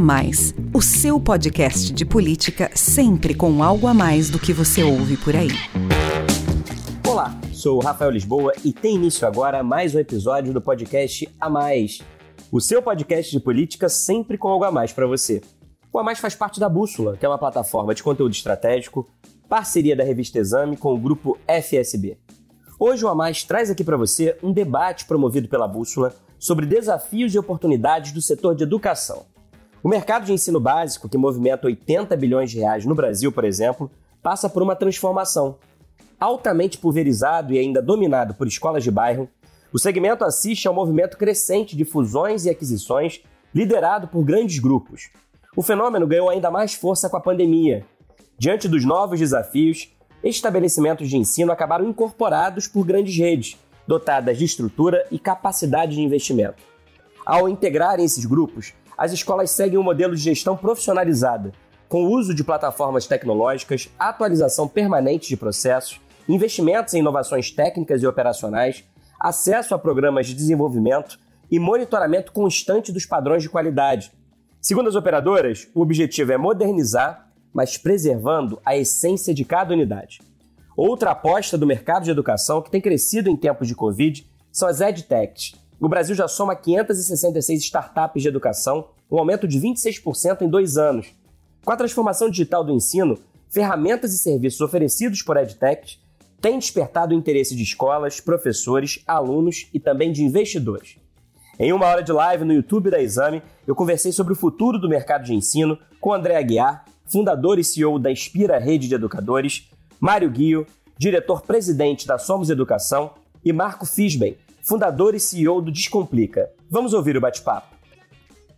Mais, o seu podcast de política sempre com algo a mais do que você ouve por aí. Olá, sou o Rafael Lisboa e tem início agora mais um episódio do podcast A Mais, o seu podcast de política sempre com algo a mais para você. O A Mais faz parte da Bússola, que é uma plataforma de conteúdo estratégico, parceria da revista Exame com o grupo FSB. Hoje o A Mais traz aqui para você um debate promovido pela Bússola sobre desafios e oportunidades do setor de educação. O mercado de ensino básico, que movimenta 80 bilhões de reais no Brasil, por exemplo, passa por uma transformação. Altamente pulverizado e ainda dominado por escolas de bairro, o segmento assiste a um movimento crescente de fusões e aquisições liderado por grandes grupos. O fenômeno ganhou ainda mais força com a pandemia. Diante dos novos desafios, estabelecimentos de ensino acabaram incorporados por grandes redes, dotadas de estrutura e capacidade de investimento. Ao integrarem esses grupos, as escolas seguem um modelo de gestão profissionalizada, com o uso de plataformas tecnológicas, atualização permanente de processos, investimentos em inovações técnicas e operacionais, acesso a programas de desenvolvimento e monitoramento constante dos padrões de qualidade. Segundo as operadoras, o objetivo é modernizar, mas preservando a essência de cada unidade. Outra aposta do mercado de educação que tem crescido em tempos de Covid são as EdTechs. O Brasil já soma 566 startups de educação, um aumento de 26% em dois anos. Com a transformação digital do ensino, ferramentas e serviços oferecidos por EdTechs têm despertado o interesse de escolas, professores, alunos e também de investidores. Em uma hora de live no YouTube da Exame, eu conversei sobre o futuro do mercado de ensino com André Aguiar, fundador e CEO da Inspira Rede de Educadores, Mário Guio, diretor-presidente da Somos Educação, e Marco Fisben, fundador e CEO do Descomplica. Vamos ouvir o bate-papo.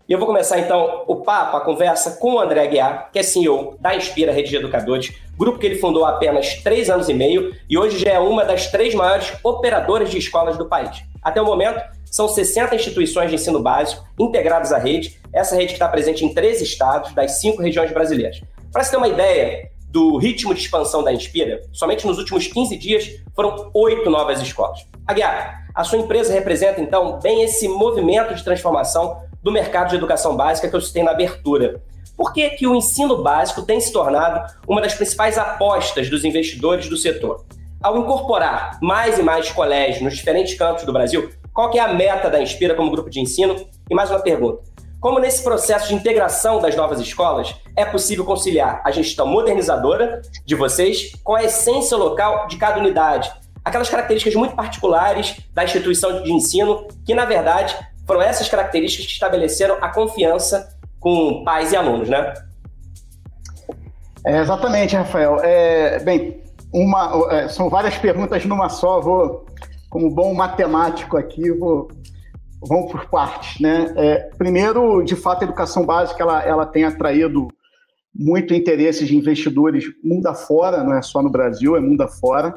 E eu vou começar então o papo, a conversa com o André Aguiar, que é CEO da Inspira Rede de Educadores, grupo que ele fundou há apenas três anos e meio e hoje já é uma das três maiores operadoras de escolas do país. Até o momento, são 60 instituições de ensino básico integradas à rede, essa rede que está presente em 13 estados das cinco regiões brasileiras. Para você ter uma ideia, do ritmo de expansão da Inspira, somente nos últimos 15 dias foram oito novas escolas. Aguiar, a sua empresa representa então bem esse movimento de transformação do mercado de educação básica que eu citei na abertura. Por que, que o ensino básico tem se tornado uma das principais apostas dos investidores do setor? Ao incorporar mais e mais colégios nos diferentes campos do Brasil, qual que é a meta da Inspira como grupo de ensino? E mais uma pergunta. Como nesse processo de integração das novas escolas é possível conciliar a gestão modernizadora de vocês com a essência local de cada unidade, aquelas características muito particulares da instituição de ensino, que na verdade foram essas características que estabeleceram a confiança com pais e alunos, né? É, exatamente, Rafael. É, bem, uma, é, são várias perguntas numa só. Vou, como bom matemático aqui, vou vamos por partes, né? É, primeiro, de fato, a educação básica ela, ela tem atraído muito interesse de investidores mundo afora, não é só no Brasil, é mundo afora.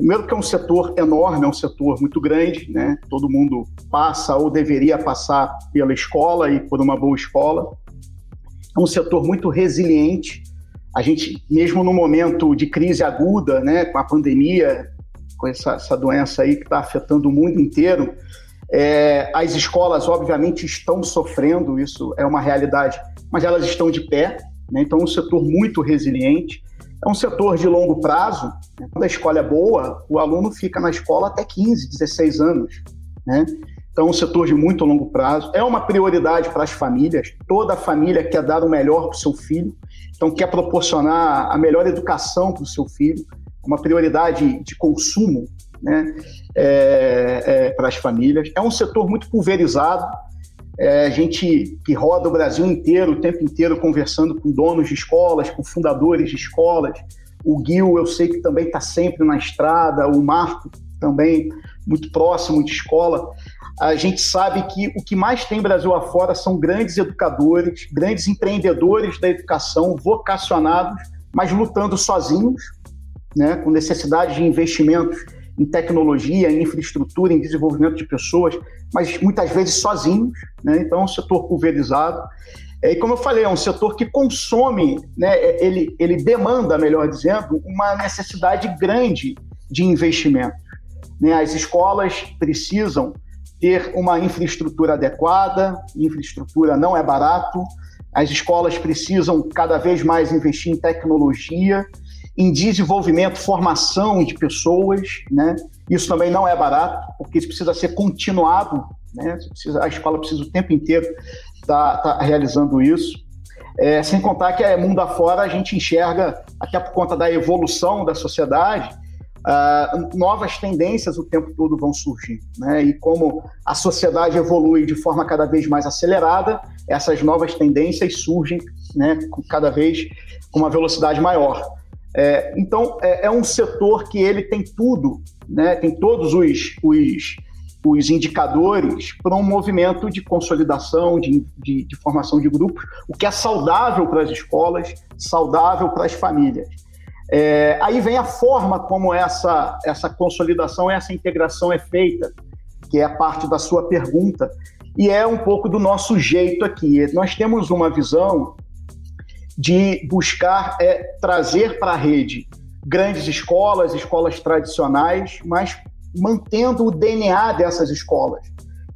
Primeiro que é um setor enorme, é um setor muito grande, né? Todo mundo passa ou deveria passar pela escola e por uma boa escola. É um setor muito resiliente. A gente, mesmo no momento de crise aguda, né, com a pandemia, com essa, essa doença aí que está afetando o mundo inteiro, é, as escolas, obviamente, estão sofrendo, isso é uma realidade, mas elas estão de pé, né? então é um setor muito resiliente. É um setor de longo prazo. Né? Quando a escola é boa, o aluno fica na escola até 15, 16 anos. Né? Então, é um setor de muito longo prazo. É uma prioridade para as famílias. Toda família quer dar o melhor para o seu filho, então quer proporcionar a melhor educação para o seu filho. É uma prioridade de consumo né, é, é, para as famílias. É um setor muito pulverizado. É, a gente que roda o Brasil inteiro, o tempo inteiro, conversando com donos de escolas, com fundadores de escolas. O Gil, eu sei que também está sempre na estrada, o Marco também muito próximo de escola. A gente sabe que o que mais tem Brasil afora são grandes educadores, grandes empreendedores da educação, vocacionados, mas lutando sozinhos, né, com necessidade de investimentos em tecnologia, em infraestrutura, em desenvolvimento de pessoas, mas muitas vezes sozinhos, né? então é um setor pulverizado. É, e como eu falei, é um setor que consome, né? ele, ele demanda, melhor dizendo, uma necessidade grande de investimento. Né? As escolas precisam ter uma infraestrutura adequada, infraestrutura não é barato, As escolas precisam cada vez mais investir em tecnologia, em desenvolvimento, formação de pessoas, né? Isso também não é barato, porque isso precisa ser continuado, né? Precisa, a escola precisa o tempo inteiro estar tá, tá realizando isso. É, sem contar que é mundo afora a gente enxerga, até por conta da evolução da sociedade, uh, novas tendências o tempo todo vão surgir. Né? E como a sociedade evolui de forma cada vez mais acelerada, essas novas tendências surgem né, cada vez com uma velocidade maior. É, então, é, é, um setor que ele tem tudo, né, tem todos os, os, os indicadores para um movimento de consolidação, de, de, de formação de grupos, o que é saudável para as escolas, saudável para as famílias. É, aí vem a forma como essa, essa consolidação, essa integração é feita, que é parte da sua pergunta, e é um pouco do nosso jeito aqui. Nós temos uma visão de buscar é, trazer para a rede grandes escolas, escolas tradicionais, mas mantendo o DNA dessas escolas.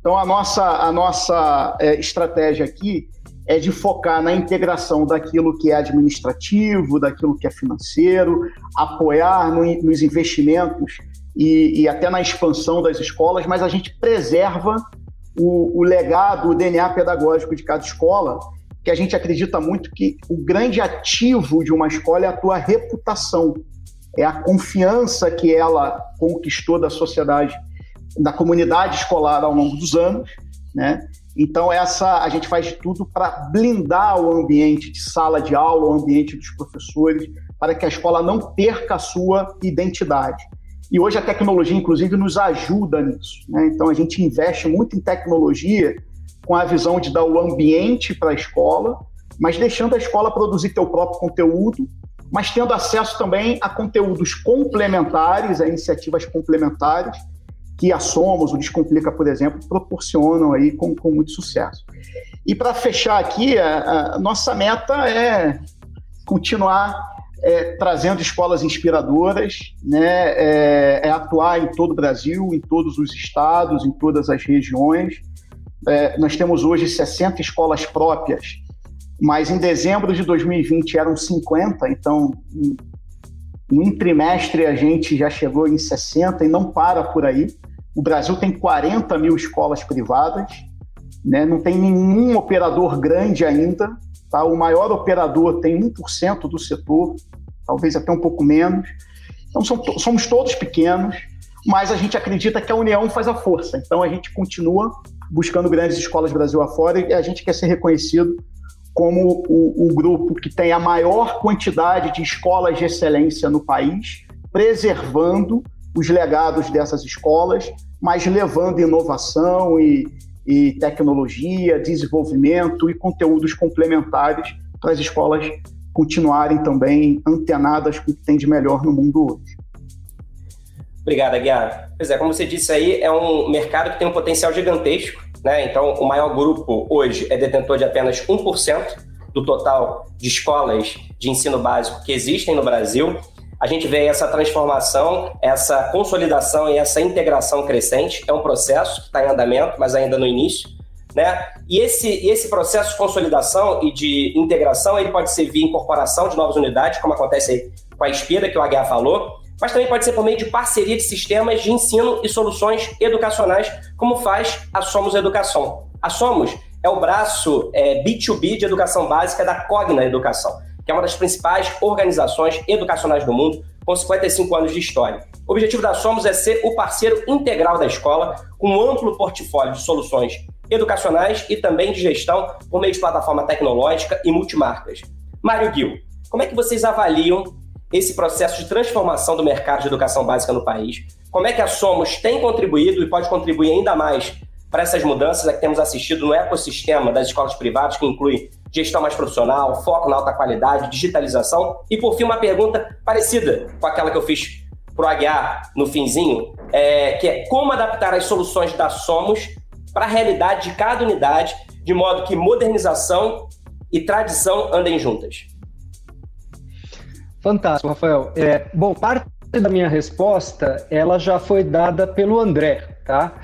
Então, a nossa, a nossa é, estratégia aqui é de focar na integração daquilo que é administrativo, daquilo que é financeiro, apoiar no, nos investimentos e, e, até na expansão das escolas, mas a gente preserva o, o legado, o DNA pedagógico de cada escola, que a gente acredita muito que o grande ativo de uma escola é a tua reputação, é a confiança que ela conquistou da sociedade, da comunidade escolar ao longo dos anos, né? Então, essa a gente faz de tudo para blindar o ambiente de sala de aula, o ambiente dos professores, para que a escola não perca a sua identidade. E hoje a tecnologia, inclusive, nos ajuda nisso. Né? Então, a gente investe muito em tecnologia com a visão de dar o ambiente para a escola, mas deixando a escola produzir seu próprio conteúdo, mas tendo acesso também a conteúdos complementares, a iniciativas complementares, que a Somos, o Descomplica, por exemplo, proporcionam aí com, com muito sucesso. E para fechar aqui, a, a, nossa meta é continuar é, trazendo escolas inspiradoras, né, é, é, atuar em todo o Brasil, em todos os estados, em todas as regiões. É, nós temos hoje 60 escolas próprias, mas em dezembro de 2020 eram 50, então em um trimestre a gente já chegou em 60 e não para por aí. O Brasil tem 40 mil escolas privadas, né? não tem nenhum operador grande ainda. Tá? O maior operador tem 1% do setor, talvez até um pouco menos. Então somos todos pequenos, mas a gente acredita que a união faz a força. Então a gente continua buscando grandes escolas Brasil afora e a gente quer ser reconhecido como o, o, grupo que tem a maior quantidade de escolas de excelência no país, preservando os legados dessas escolas, mas levando inovação e, e tecnologia, desenvolvimento e conteúdos complementares para as escolas continuarem também antenadas com o que tem de melhor no mundo hoje. Obrigado, Aguiar. Pois é, como você disse aí, é um mercado que tem um potencial gigantesco né? Então, o maior grupo hoje é detentor de apenas 1% do total de escolas de ensino básico que existem no Brasil. A gente vê essa transformação, essa consolidação e essa integração crescente. É um processo que está em andamento, mas ainda no início. Né? E esse, esse processo de consolidação e de integração ele pode ser via incorporação de novas unidades, como acontece com a Espira, que o Aguiar falou, mas também pode ser por meio de parceria de sistemas de ensino e soluções educacionais, como faz a Somos Educação. A Somos é o braço é, B2B de educação básica da Cogna Educação, que é uma das principais organizações educacionais do mundo, com 55 anos de história. O objetivo da Somos é ser o parceiro integral da escola, com um amplo portfólio de soluções educacionais e também de gestão por meio de plataforma tecnológica e multimarcas. Mário Gil, como é que vocês avaliam esse processo de transformação do mercado de educação básica no país. Como é que a Somos tem contribuído e pode contribuir ainda mais para essas mudanças que temos assistido no ecossistema das escolas privadas, que inclui gestão mais profissional, foco na alta qualidade, digitalização. E, por fim, uma pergunta parecida com aquela que eu fiz para o Aguiar no finzinho, é, que é como adaptar as soluções da Somos para a realidade de cada unidade, de modo que modernização e tradição andem juntas. Fantástico, Rafael. É, bom, parte da minha resposta ela já foi dada pelo André, tá?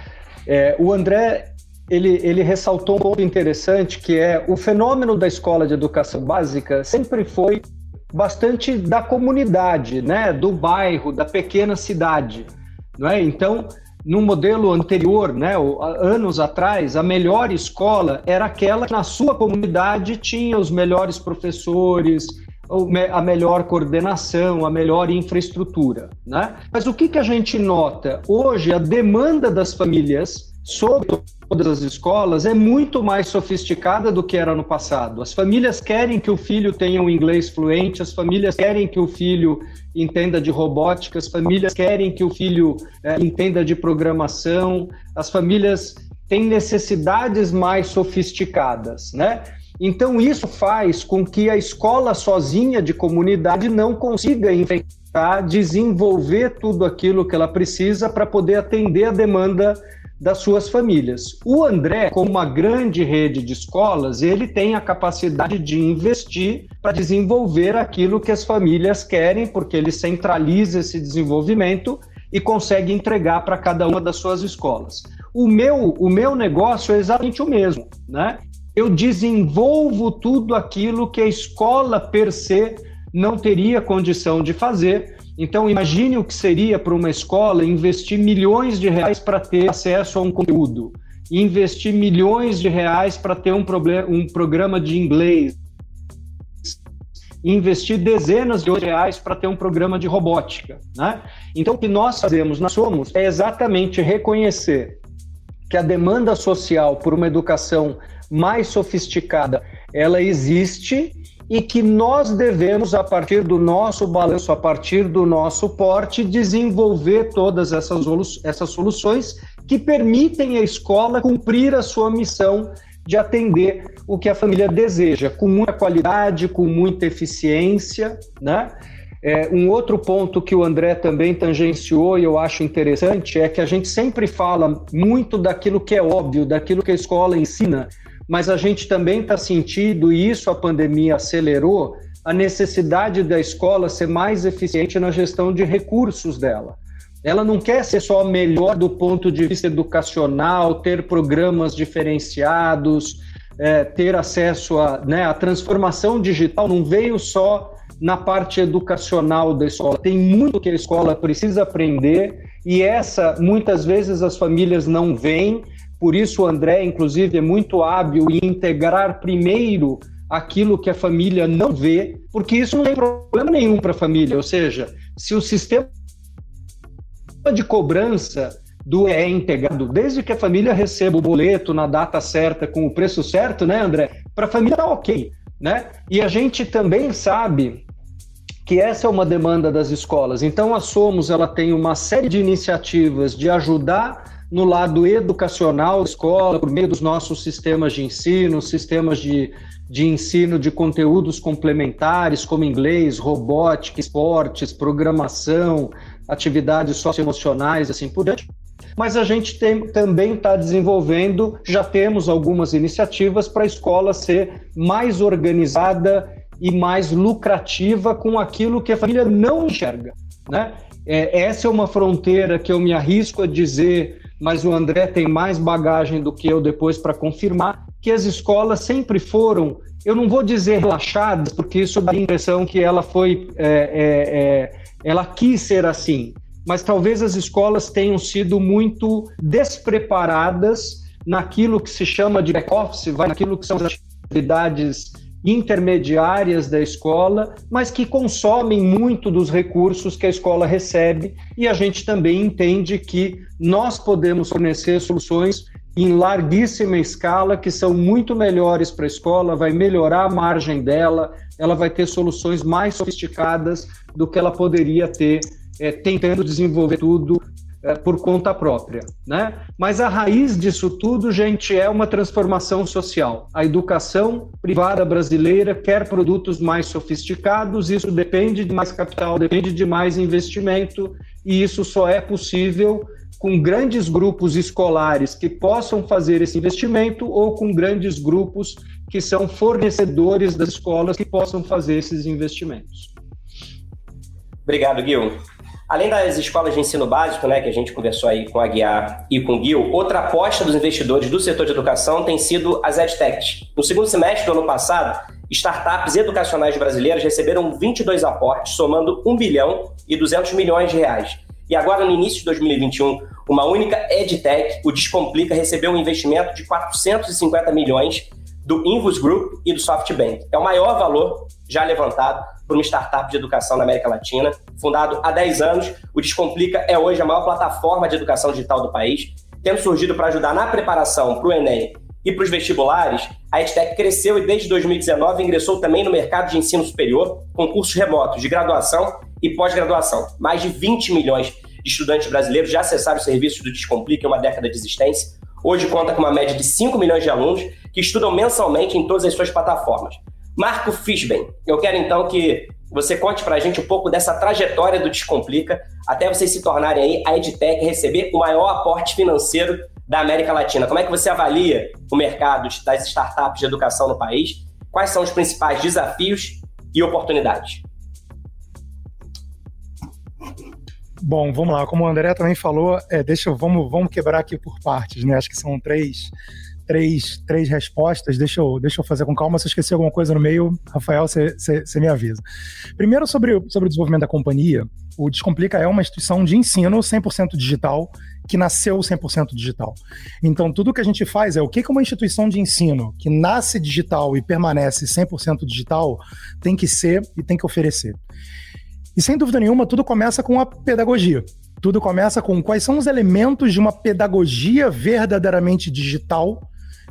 É, o André ele, ele ressaltou um ponto interessante que é o fenômeno da escola de educação básica sempre foi bastante da comunidade, né, do bairro, da pequena cidade, não é? Então, no modelo anterior, né, anos atrás, a melhor escola era aquela que na sua comunidade tinha os melhores professores, a melhor coordenação, a melhor infraestrutura. Né? Mas o que, que a gente nota? Hoje, a demanda das famílias sobre todas as escolas é muito mais sofisticada do que era no passado. As famílias querem que o filho tenha um inglês fluente, as famílias querem que o filho entenda de robótica, as famílias querem que o filho é, entenda de programação, as famílias têm necessidades mais sofisticadas, né? Então, isso faz com que a escola sozinha de comunidade não consiga enfrentar, desenvolver tudo aquilo que ela precisa para poder atender a demanda das suas famílias. O André, como uma grande rede de escolas, ele tem a capacidade de investir para desenvolver aquilo que as famílias querem, porque ele centraliza esse desenvolvimento e consegue entregar para cada uma das suas escolas. O meu, o meu negócio é exatamente o mesmo, né? Eu desenvolvo tudo aquilo que a escola per se não teria condição de fazer. Então, imagine o que seria para uma escola investir milhões de reais para ter acesso a um conteúdo, investir milhões de reais para ter um, um programa de inglês, investir dezenas de reais para ter um programa de robótica. Né? Então, o que nós fazemos, nós somos, é exatamente reconhecer que a demanda social por uma educação mais sofisticada, ela existe e que nós devemos, a partir do nosso balanço, a partir do nosso porte, desenvolver todas essas, essas soluções que permitem à escola cumprir a sua missão de atender o que a família deseja, com muita qualidade, com muita eficiência, né? É, um outro ponto que o André também tangenciou e eu acho interessante é que a gente sempre fala muito daquilo que é óbvio, daquilo que a escola ensina, mas a gente também está sentindo, e isso a pandemia acelerou, a necessidade da escola ser mais eficiente na gestão de recursos dela. Ela não quer ser só melhor do ponto de vista educacional, ter programas diferenciados, é, ter acesso a. Né, a transformação digital não veio só na parte educacional da escola. Tem muito que a escola precisa aprender e essa, muitas vezes, as famílias não veem por isso, o André, inclusive, é muito hábil em integrar primeiro aquilo que a família não vê, porque isso não tem problema nenhum para a família. Ou seja, se o sistema de cobrança do é integrado, desde que a família receba o boleto na data certa, com o preço certo, né, André? Para a família tá ok, né? E a gente também sabe que essa é uma demanda das escolas. Então a Somos ela tem uma série de iniciativas de ajudar no lado educacional da escola, por meio dos nossos sistemas de ensino, sistemas de, de ensino de conteúdos complementares, como inglês, robótica, esportes, programação, atividades socioemocionais, assim por diante. Mas a gente tem, também está desenvolvendo, já temos algumas iniciativas para a escola ser mais organizada e mais lucrativa com aquilo que a família não enxerga. Né? É, essa é uma fronteira que eu me arrisco a dizer mas o André tem mais bagagem do que eu depois para confirmar que as escolas sempre foram, eu não vou dizer relaxadas, porque isso dá a impressão que ela foi, é, é, é, ela quis ser assim, mas talvez as escolas tenham sido muito despreparadas naquilo que se chama de back-office, naquilo que são as atividades intermediárias da escola, mas que consomem muito dos recursos que a escola recebe, e a gente também entende que nós podemos fornecer soluções em larguíssima escala que são muito melhores para a escola, vai melhorar a margem dela, ela vai ter soluções mais sofisticadas do que ela poderia ter é, tentando desenvolver tudo é, por conta própria, né? Mas a raiz disso tudo, gente, é uma transformação social. A educação privada brasileira quer produtos mais sofisticados, isso depende de mais capital, depende de mais investimento, e isso só é possível com grandes grupos escolares que possam fazer esse investimento ou com grandes grupos que são fornecedores das escolas que possam fazer esses investimentos. Obrigado, Gil. Além das escolas de ensino básico, né, que a gente conversou aí com a Guiar e com o Gil, outra aposta dos investidores do setor de educação tem sido as EdTechs. No segundo semestre do ano passado, startups educacionais brasileiras receberam 22 aportes, somando 1 bilhão e 200 milhões de reais. E agora, no início de 2021, uma única EdTech, o Descomplica, recebeu um investimento de 450 milhões do Invus Group e do SoftBank. É o maior valor já levantado por uma startup de educação na América Latina. Fundado há 10 anos, o Descomplica é hoje a maior plataforma de educação digital do país, tendo surgido para ajudar na preparação para o Enem e para os vestibulares, a EdTech cresceu e desde 2019 ingressou também no mercado de ensino superior com cursos remotos de graduação e pós-graduação. Mais de 20 milhões de estudantes brasileiros já acessaram os serviços do Descomplica em uma década de existência. Hoje conta com uma média de 5 milhões de alunos que estudam mensalmente em todas as suas plataformas. Marco Fishben, eu quero então que você conte para a gente um pouco dessa trajetória do Descomplica até vocês se tornarem aí a EdTech receber o maior aporte financeiro da América Latina. Como é que você avalia o mercado das startups de educação no país? Quais são os principais desafios e oportunidades? Bom, vamos lá. Como o André também falou, é, deixa, vamos, vamos quebrar aqui por partes, né? Acho que são três três, três respostas. Deixa eu, deixa eu fazer com calma. Se eu esquecer alguma coisa no meio, Rafael, você me avisa. Primeiro, sobre, sobre o desenvolvimento da companhia. O Descomplica é uma instituição de ensino 100% digital que nasceu 100% digital. Então, tudo que a gente faz é o que uma instituição de ensino que nasce digital e permanece 100% digital tem que ser e tem que oferecer. E sem dúvida nenhuma, tudo começa com a pedagogia. Tudo começa com quais são os elementos de uma pedagogia verdadeiramente digital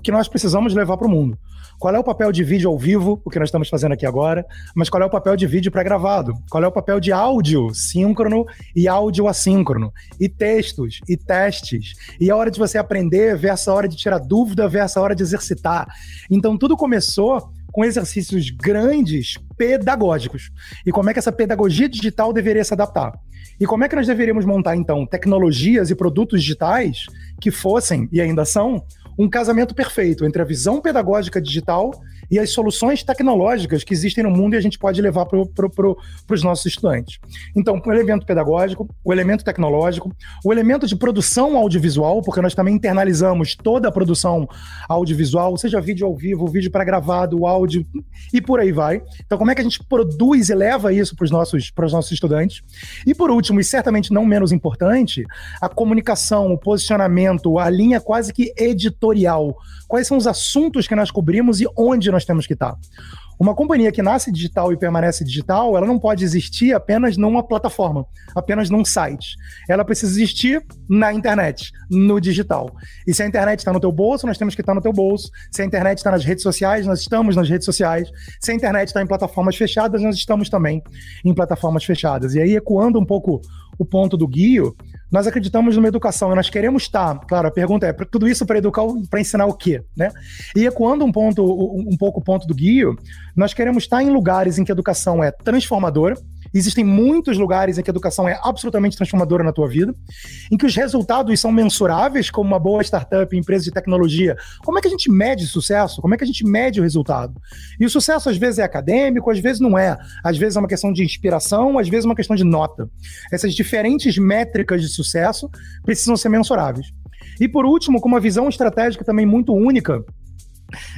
que nós precisamos levar para o mundo. Qual é o papel de vídeo ao vivo, o que nós estamos fazendo aqui agora, mas qual é o papel de vídeo pré-gravado? Qual é o papel de áudio síncrono e áudio assíncrono? E textos, e testes, e a hora de você aprender versus a hora de tirar dúvida versus a hora de exercitar. Então tudo começou com exercícios grandes pedagógicos. E como é que essa pedagogia digital deveria se adaptar? E como é que nós deveríamos montar, então, tecnologias e produtos digitais que fossem, e ainda são, um casamento perfeito entre a visão pedagógica digital e as soluções tecnológicas que existem no mundo e a gente pode levar para pro, os nossos estudantes. Então, o elemento pedagógico, o elemento tecnológico, o elemento de produção audiovisual, porque nós também internalizamos toda a produção audiovisual, seja vídeo ao vivo, vídeo para gravado, áudio e por aí vai. Então, como é que a gente produz e leva isso para os nossos, nossos estudantes? E por último, e certamente não menos importante, a comunicação, o posicionamento, a linha quase que editorial. Quais são os assuntos que nós cobrimos e onde nós nós temos que estar. Uma companhia que nasce digital e permanece digital, ela não pode existir apenas numa plataforma, apenas num site. Ela precisa existir na internet, no digital. E se a internet está no teu bolso, nós temos que estar no teu bolso. Se a internet está nas redes sociais, nós estamos nas redes sociais. Se a internet está em plataformas fechadas, nós estamos também em plataformas fechadas. E aí, ecoando um pouco o ponto do Guio, nós acreditamos numa educação e nós queremos estar. Claro, a pergunta é: tudo isso para educar, para ensinar o quê? Né? E ecoando um, ponto, um pouco o ponto do Guio, nós queremos estar em lugares em que a educação é transformadora Existem muitos lugares em que a educação é absolutamente transformadora na tua vida, em que os resultados são mensuráveis, como uma boa startup, empresa de tecnologia. Como é que a gente mede sucesso? Como é que a gente mede o resultado? E o sucesso às vezes é acadêmico, às vezes não é. Às vezes é uma questão de inspiração, às vezes é uma questão de nota. Essas diferentes métricas de sucesso precisam ser mensuráveis. E por último, com uma visão estratégica também muito única,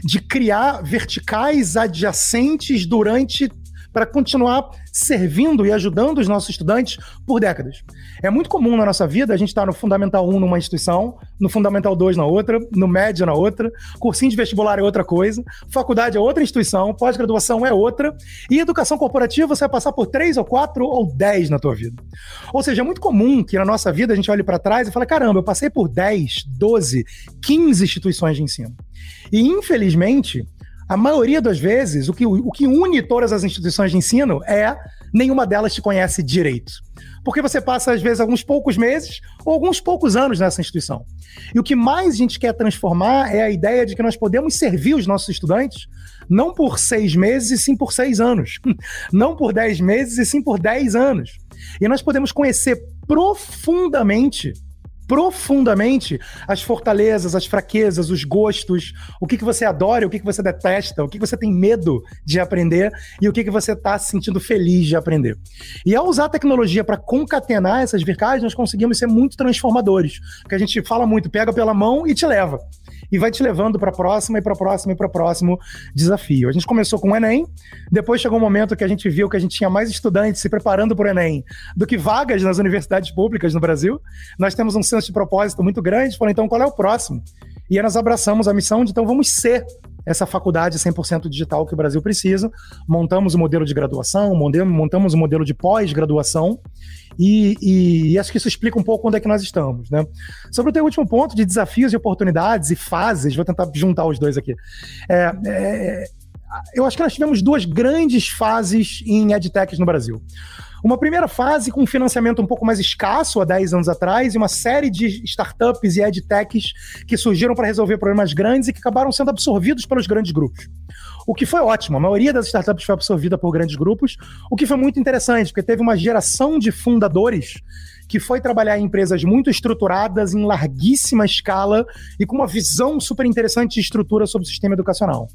de criar verticais adjacentes durante para continuar servindo e ajudando os nossos estudantes por décadas. É muito comum na nossa vida a gente estar tá no Fundamental 1 numa instituição, no Fundamental 2 na outra, no médio na outra, cursinho de vestibular é outra coisa, faculdade é outra instituição, pós-graduação é outra, e educação corporativa você vai passar por três ou quatro ou dez na tua vida. Ou seja, é muito comum que na nossa vida a gente olhe para trás e fale, caramba, eu passei por 10, 12, 15 instituições de ensino. E infelizmente, a maioria das vezes, o que, o que une todas as instituições de ensino é nenhuma delas te conhece direito. Porque você passa, às vezes, alguns poucos meses ou alguns poucos anos nessa instituição. E o que mais a gente quer transformar é a ideia de que nós podemos servir os nossos estudantes não por seis meses e sim por seis anos. Não por dez meses e sim por dez anos. E nós podemos conhecer profundamente profundamente as fortalezas, as fraquezas, os gostos, o que, que você adora, o que, que você detesta, o que, que você tem medo de aprender e o que, que você está se sentindo feliz de aprender. E ao usar a tecnologia para concatenar essas verticais, nós conseguimos ser muito transformadores. Porque a gente fala muito, pega pela mão e te leva e vai te levando para próxima e para próxima e para próximo desafio. A gente começou com o Enem, depois chegou um momento que a gente viu que a gente tinha mais estudantes se preparando para o Enem do que vagas nas universidades públicas no Brasil. Nós temos um senso de propósito muito grande, falou então qual é o próximo? E aí nós abraçamos a missão de então vamos ser essa faculdade 100% digital que o Brasil precisa. Montamos o modelo de graduação, montamos o modelo de pós-graduação e, e, e, acho que isso explica um pouco onde é que nós estamos. Né? Sobre o teu último ponto de desafios e oportunidades e fases, vou tentar juntar os dois aqui. É, é, eu acho que nós tivemos duas grandes fases em edtechs no Brasil. Uma primeira fase com financiamento um pouco mais escasso há 10 anos atrás e uma série de startups e edtechs que surgiram para resolver problemas grandes e que acabaram sendo absorvidos pelos grandes grupos. O que foi ótimo, a maioria das startups foi absorvida por grandes grupos, o que foi muito interessante, porque teve uma geração de fundadores que foi trabalhar em empresas muito estruturadas, em larguíssima escala e com uma visão super interessante de estrutura sobre o sistema educacional.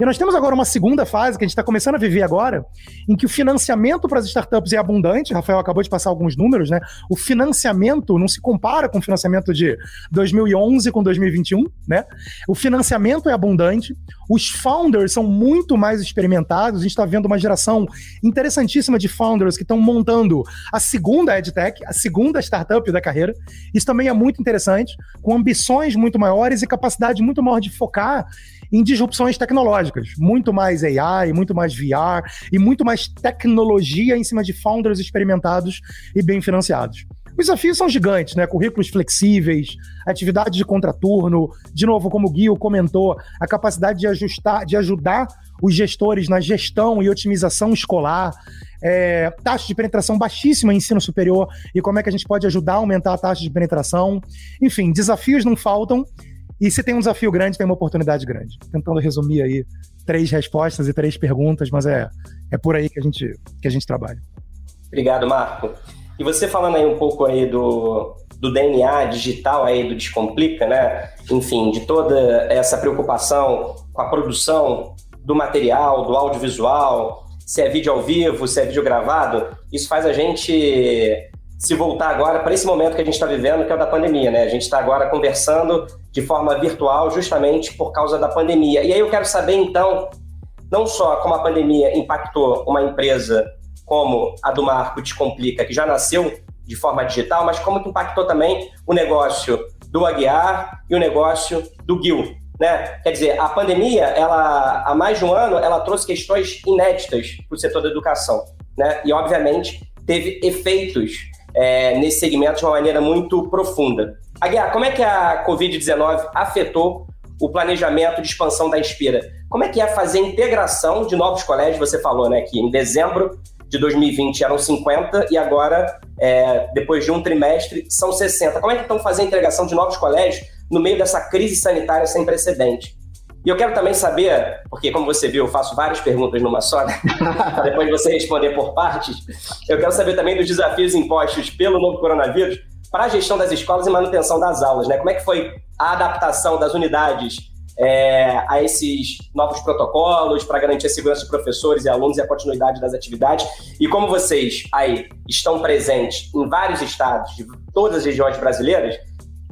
E nós temos agora uma segunda fase que a gente está começando a viver agora, em que o financiamento para as startups é abundante. Rafael acabou de passar alguns números, né? O financiamento não se compara com o financiamento de 2011 com 2021, né? O financiamento é abundante. Os founders são muito mais experimentados. A gente está vendo uma geração interessantíssima de founders que estão montando a segunda EdTech, a segunda startup da carreira. Isso também é muito interessante, com ambições muito maiores e capacidade muito maior de focar em disrupções tecnológicas. Muito mais AI, muito mais VR e muito mais tecnologia em cima de founders experimentados e bem financiados. Os desafios são gigantes, né? Currículos flexíveis, atividade de contraturno, de novo, como o Guio comentou, a capacidade de ajustar, de ajudar os gestores na gestão e otimização escolar, é, taxa de penetração baixíssima em ensino superior e como é que a gente pode ajudar a aumentar a taxa de penetração. Enfim, desafios não faltam e se tem um desafio grande, tem uma oportunidade grande. Tentando resumir aí três respostas e três perguntas, mas é, é por aí que a gente, que a gente trabalha. Obrigado, Marco. E você falando aí um pouco aí do, do DNA digital aí do Descomplica, né? Enfim, de toda essa preocupação com a produção do material, do audiovisual, se é vídeo ao vivo, se é vídeo gravado, isso faz a gente se voltar agora para esse momento que a gente está vivendo, que é o da pandemia, né? A gente está agora conversando de forma virtual justamente por causa da pandemia. E aí eu quero saber, então, não só como a pandemia impactou uma empresa como a do Marco Descomplica, que já nasceu de forma digital, mas como que impactou também o negócio do Aguiar e o negócio do Gil, né? Quer dizer, a pandemia, ela há mais de um ano, ela trouxe questões inéditas para o setor da educação, né? E obviamente teve efeitos é, nesse segmento de uma maneira muito profunda. Aguiar, como é que a Covid-19 afetou o planejamento de expansão da Inspira? Como é que é fazer integração de novos colégios? Você falou né, que em dezembro de 2020 eram 50 e agora, é, depois de um trimestre, são 60. Como é que estão fazendo a integração de novos colégios no meio dessa crise sanitária sem precedente? E eu quero também saber, porque como você viu, eu faço várias perguntas numa só, né? depois de você responder por partes, eu quero saber também dos desafios impostos pelo novo coronavírus para a gestão das escolas e manutenção das aulas, né? Como é que foi a adaptação das unidades é, a esses novos protocolos para garantir a segurança dos professores e alunos e a continuidade das atividades? E como vocês aí estão presentes em vários estados de todas as regiões brasileiras,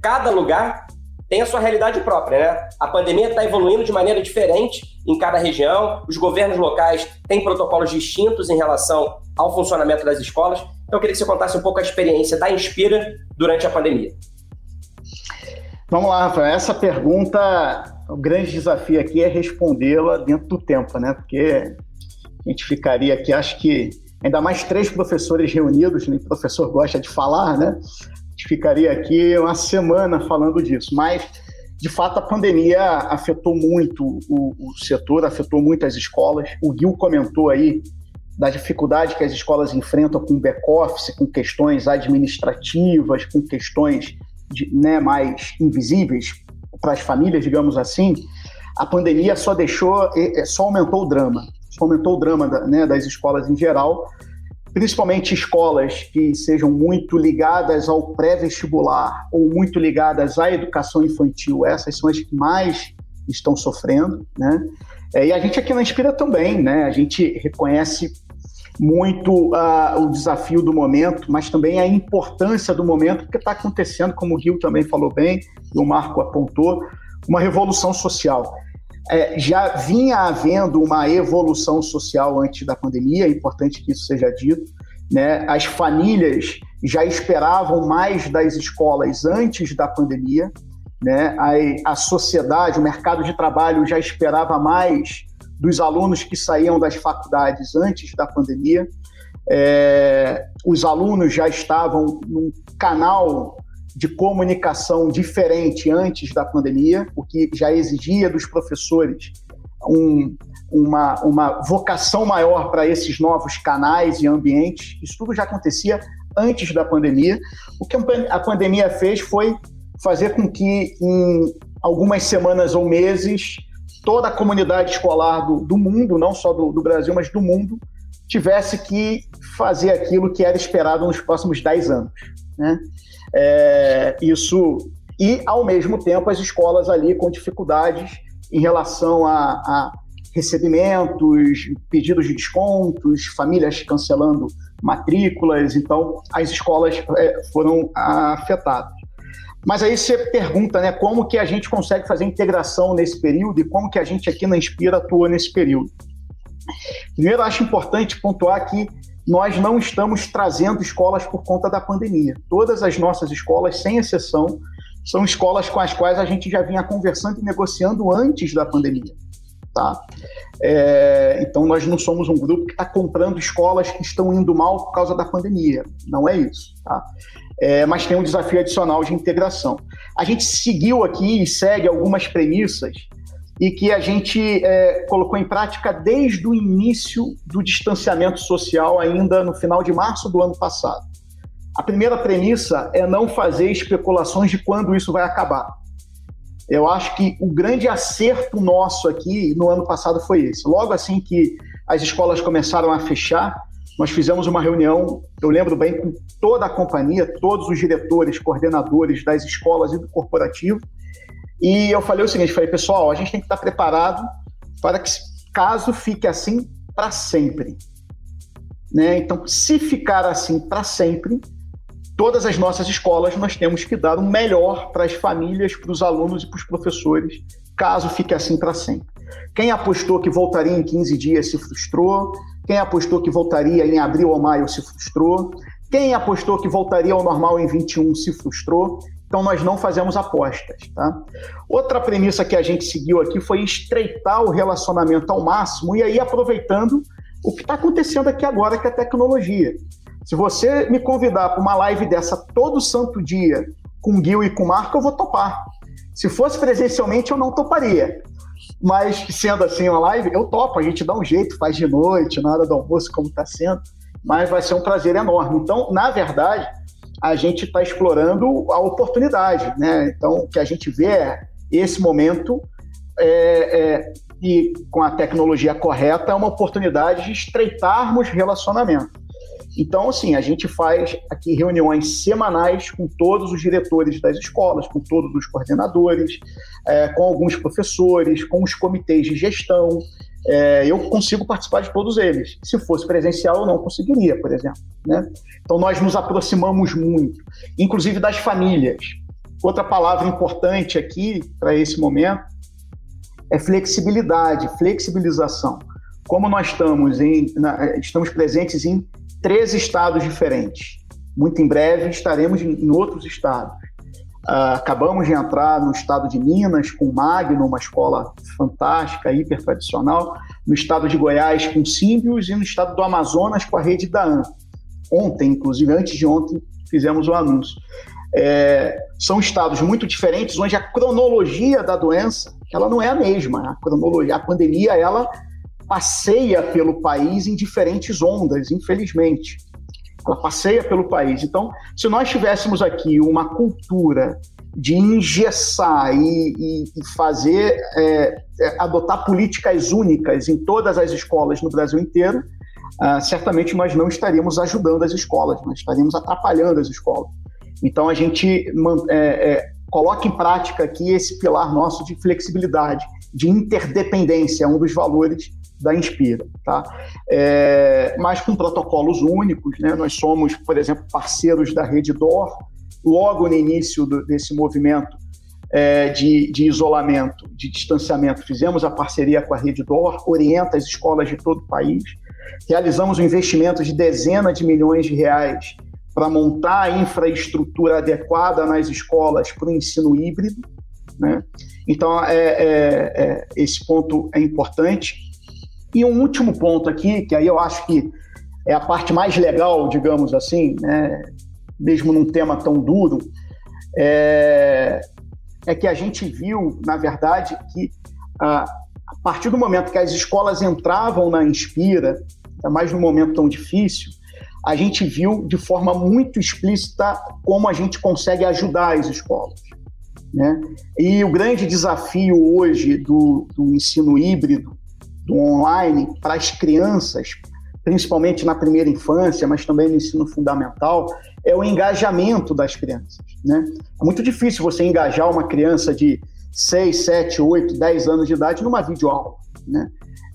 cada lugar tem a sua realidade própria, né? A pandemia está evoluindo de maneira diferente em cada região, os governos locais têm protocolos distintos em relação ao funcionamento das escolas. Então, eu queria que você contasse um pouco a experiência da Inspira durante a pandemia. Vamos lá, Rafael. Essa pergunta, o grande desafio aqui é respondê-la dentro do tempo, né? Porque a gente ficaria aqui, acho que ainda mais três professores reunidos, nem né? o professor gosta de falar, né? gente ficaria aqui uma semana falando disso, mas de fato a pandemia afetou muito o, o setor, afetou muito as escolas. O Gil comentou aí da dificuldade que as escolas enfrentam com back-office, com questões administrativas, com questões de, né, mais invisíveis para as famílias, digamos assim. A pandemia só deixou, só aumentou o drama, só aumentou o drama né, das escolas em geral principalmente escolas que sejam muito ligadas ao pré-vestibular ou muito ligadas à educação infantil, essas são as que mais estão sofrendo, né? É, e a gente aqui na Inspira também, né? A gente reconhece muito uh, o desafio do momento, mas também a importância do momento, porque está acontecendo, como o Gil também falou bem, e o Marco apontou, uma revolução social. É, já vinha havendo uma evolução social antes da pandemia, é importante que isso seja dito. Né? As famílias já esperavam mais das escolas antes da pandemia, né? a, a sociedade, o mercado de trabalho já esperava mais dos alunos que saíam das faculdades antes da pandemia. É, os alunos já estavam num canal de comunicação diferente antes da pandemia, o que já exigia dos professores um, uma, uma vocação maior para esses novos canais e ambientes. Isso tudo já acontecia antes da pandemia. O que a pandemia fez foi fazer com que, em algumas semanas ou meses, toda a comunidade escolar do, do mundo, não só do, do Brasil, mas do mundo, tivesse que fazer aquilo que era esperado nos próximos 10 anos. Né? É, isso e ao mesmo tempo as escolas ali com dificuldades em relação a, a recebimentos, pedidos de descontos, famílias cancelando matrículas, então as escolas é, foram afetadas. Mas aí você pergunta, né, como que a gente consegue fazer integração nesse período e como que a gente aqui na Inspira atua nesse período? Primeiro, acho importante pontuar que nós não estamos trazendo escolas por conta da pandemia. Todas as nossas escolas, sem exceção, são escolas com as quais a gente já vinha conversando e negociando antes da pandemia. Tá? É, então, nós não somos um grupo que está comprando escolas que estão indo mal por causa da pandemia. Não é isso. Tá? É, mas tem um desafio adicional de integração. A gente seguiu aqui e segue algumas premissas e que a gente é, colocou em prática desde o início do distanciamento social, ainda no final de março do ano passado. A primeira premissa é não fazer especulações de quando isso vai acabar. Eu acho que o grande acerto nosso aqui no ano passado foi esse. Logo assim que as escolas começaram a fechar, nós fizemos uma reunião, eu lembro bem, com toda a companhia, todos os diretores, coordenadores das escolas e do corporativo, e eu falei o seguinte, falei, pessoal, a gente tem que estar preparado para que caso fique assim para sempre. Né? Então, se ficar assim para sempre, todas as nossas escolas nós temos que dar o melhor para as famílias, para os alunos e para os professores, caso fique assim para sempre. Quem apostou que voltaria em 15 dias se frustrou, quem apostou que voltaria em abril ou maio se frustrou, quem apostou que voltaria ao normal em 21 se frustrou. Então, nós não fazemos apostas. Tá? Outra premissa que a gente seguiu aqui foi estreitar o relacionamento ao máximo e aí aproveitando o que está acontecendo aqui agora, que é a tecnologia. Se você me convidar para uma live dessa todo santo dia, com o Gil e com o Marco, eu vou topar. Se fosse presencialmente, eu não toparia. Mas, sendo assim uma live, eu topo. A gente dá um jeito, faz de noite, na hora do almoço, como está sendo. Mas vai ser um prazer enorme. Então, na verdade, a gente está explorando a oportunidade, né? Então, o que a gente vê é esse momento é, é, e com a tecnologia correta é uma oportunidade de estreitarmos relacionamento. Então, assim, a gente faz aqui reuniões semanais com todos os diretores das escolas, com todos os coordenadores, é, com alguns professores, com os comitês de gestão, é, eu consigo participar de todos eles. Se fosse presencial, eu não conseguiria, por exemplo. Né? Então, nós nos aproximamos muito, inclusive das famílias. Outra palavra importante aqui para esse momento é flexibilidade, flexibilização. Como nós estamos, em, na, estamos presentes em três estados diferentes, muito em breve estaremos em, em outros estados. Uh, acabamos de entrar no estado de Minas com Magno, uma escola fantástica, hiper tradicional, no estado de Goiás com Símbios e no estado do Amazonas com a rede da AN. Ontem, inclusive, antes de ontem, fizemos o anúncio. É, são estados muito diferentes, onde a cronologia da doença ela não é a mesma. A cronologia, a pandemia, ela passeia pelo país em diferentes ondas, infelizmente ela passeia pelo país. Então, se nós tivéssemos aqui uma cultura de engessar e, e, e fazer, é, é, adotar políticas únicas em todas as escolas no Brasil inteiro, ah, certamente nós não estaríamos ajudando as escolas, nós estaríamos atrapalhando as escolas. Então a gente é, é, coloca em prática aqui esse pilar nosso de flexibilidade, de interdependência, um dos valores da Inspira, tá? É, mas com protocolos únicos, né? Nós somos, por exemplo, parceiros da Rede DOR. Logo no início do, desse movimento é, de, de, isolamento, de distanciamento, fizemos a parceria com a Rede DOR, orienta as escolas de todo o país. Realizamos um investimento de dezenas de milhões de reais para montar a infraestrutura adequada nas escolas para o ensino híbrido. Né? Então, é, é, é, esse ponto é importante. E um último ponto aqui, que aí eu acho que é a parte mais legal, digamos assim, né? mesmo num tema tão duro, é, é que a gente viu, na verdade, que a, a partir do momento que as escolas entravam na Inspira, ainda mais num momento tão difícil, a gente viu de forma muito explícita como a gente consegue ajudar as escolas. Né? E o grande desafio hoje do, do ensino híbrido, do online, para as crianças, principalmente na primeira infância, mas também no ensino fundamental, é o engajamento das crianças. Né? É muito difícil você engajar uma criança de 6, 7, 8, 10 anos de idade numa videoaula. Né?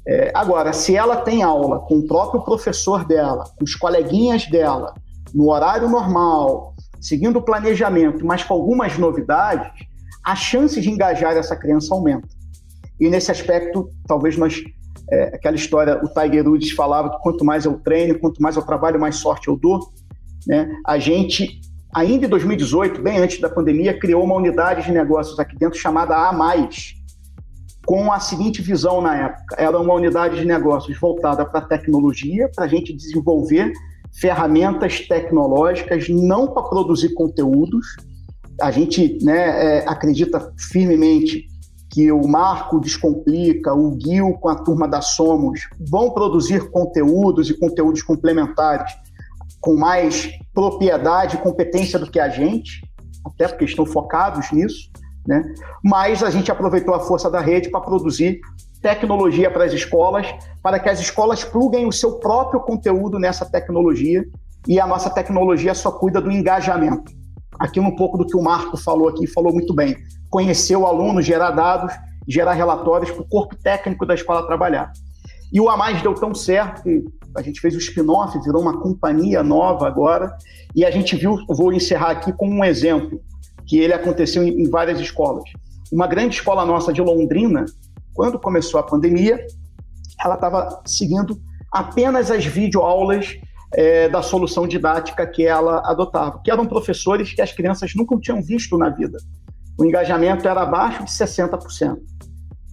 É, agora, se ela tem aula com o próprio professor dela, com os coleguinhas dela, no horário normal, seguindo o planejamento, mas com algumas novidades, a chance de engajar essa criança aumenta. E nesse aspecto, talvez nós. É, aquela história, o Tiger Woods falava que quanto mais eu treino, quanto mais eu trabalho, mais sorte eu dou. Né? A gente, ainda em 2018, bem antes da pandemia, criou uma unidade de negócios aqui dentro chamada A, com a seguinte visão na época: era uma unidade de negócios voltada para tecnologia, para a gente desenvolver ferramentas tecnológicas, não para produzir conteúdos. A gente né, é, acredita firmemente que o Marco Descomplica, o Gil com a turma da Somos vão produzir conteúdos e conteúdos complementares com mais propriedade e competência do que a gente, até porque estão focados nisso. Né? Mas a gente aproveitou a força da rede para produzir tecnologia para as escolas, para que as escolas pluguem o seu próprio conteúdo nessa tecnologia e a nossa tecnologia só cuida do engajamento. Aqui um pouco do que o Marco falou aqui, falou muito bem. Conhecer o aluno, gerar dados, gerar relatórios para o corpo técnico da escola trabalhar. E o A Mais deu tão certo que a gente fez o spin-off, virou uma companhia nova agora, e a gente viu, vou encerrar aqui com um exemplo que ele aconteceu em várias escolas. Uma grande escola nossa de Londrina, quando começou a pandemia, ela estava seguindo apenas as videoaulas é, da solução didática que ela adotava, que eram professores que as crianças nunca tinham visto na vida. O engajamento era abaixo de 60%.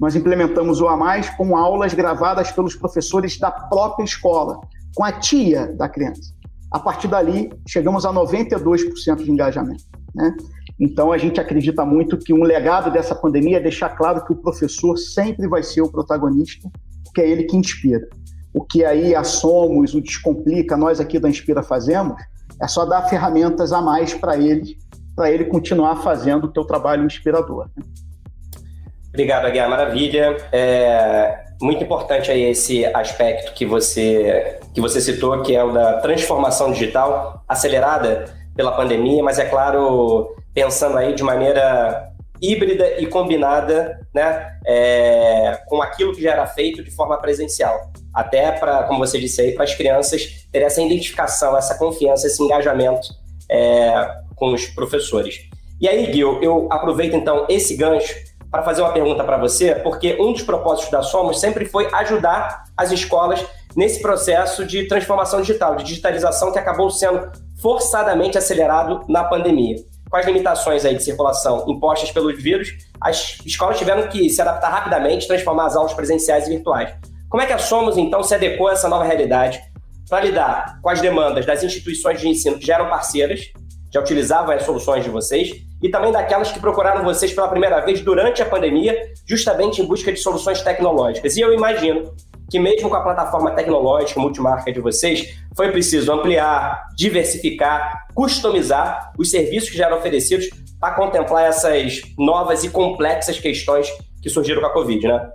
Nós implementamos o A Mais com aulas gravadas pelos professores da própria escola, com a tia da criança. A partir dali, chegamos a 92% de engajamento. Né? Então, a gente acredita muito que um legado dessa pandemia é deixar claro que o professor sempre vai ser o protagonista, porque é ele que inspira. O que aí a Somos, o Descomplica, nós aqui da Inspira fazemos, é só dar ferramentas a mais para ele, para ele continuar fazendo o seu trabalho inspirador. Né? Obrigado, Aguiar, maravilha. É muito importante aí esse aspecto que você, que você citou, que é o da transformação digital acelerada pela pandemia, mas é claro, pensando aí de maneira híbrida e combinada né, é, com aquilo que já era feito de forma presencial. Até para, como você disse aí, para as crianças terem essa identificação, essa confiança, esse engajamento é, com os professores. E aí, Gil, eu aproveito então esse gancho para fazer uma pergunta para você, porque um dos propósitos da Somos sempre foi ajudar as escolas nesse processo de transformação digital, de digitalização que acabou sendo forçadamente acelerado na pandemia. Com as limitações aí de circulação impostas pelos vírus, as escolas tiveram que se adaptar rapidamente, transformar as aulas presenciais e virtuais. Como é que a Somos, então, se adequou a essa nova realidade para lidar com as demandas das instituições de ensino que já eram parceiras, já utilizavam as soluções de vocês, e também daquelas que procuraram vocês pela primeira vez durante a pandemia, justamente em busca de soluções tecnológicas. E eu imagino que mesmo com a plataforma tecnológica multimarca de vocês, foi preciso ampliar, diversificar, customizar os serviços que já eram oferecidos para contemplar essas novas e complexas questões que surgiram com a Covid, né?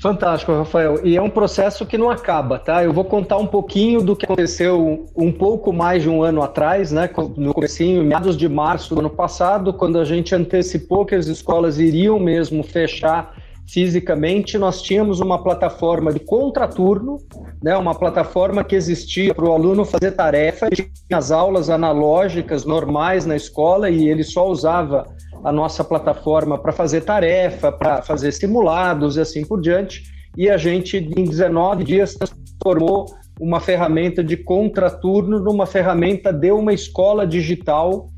Fantástico, Rafael. E é um processo que não acaba, tá? Eu vou contar um pouquinho do que aconteceu um pouco mais de um ano atrás, né? No comecinho, meados de março do ano passado, quando a gente antecipou que as escolas iriam mesmo fechar fisicamente, nós tínhamos uma plataforma de contraturno, né, uma plataforma que existia para o aluno fazer tarefa, tinha as aulas analógicas normais na escola e ele só usava a nossa plataforma para fazer tarefa, para fazer simulados e assim por diante. E a gente, em 19 dias, transformou uma ferramenta de contraturno numa ferramenta de uma escola digital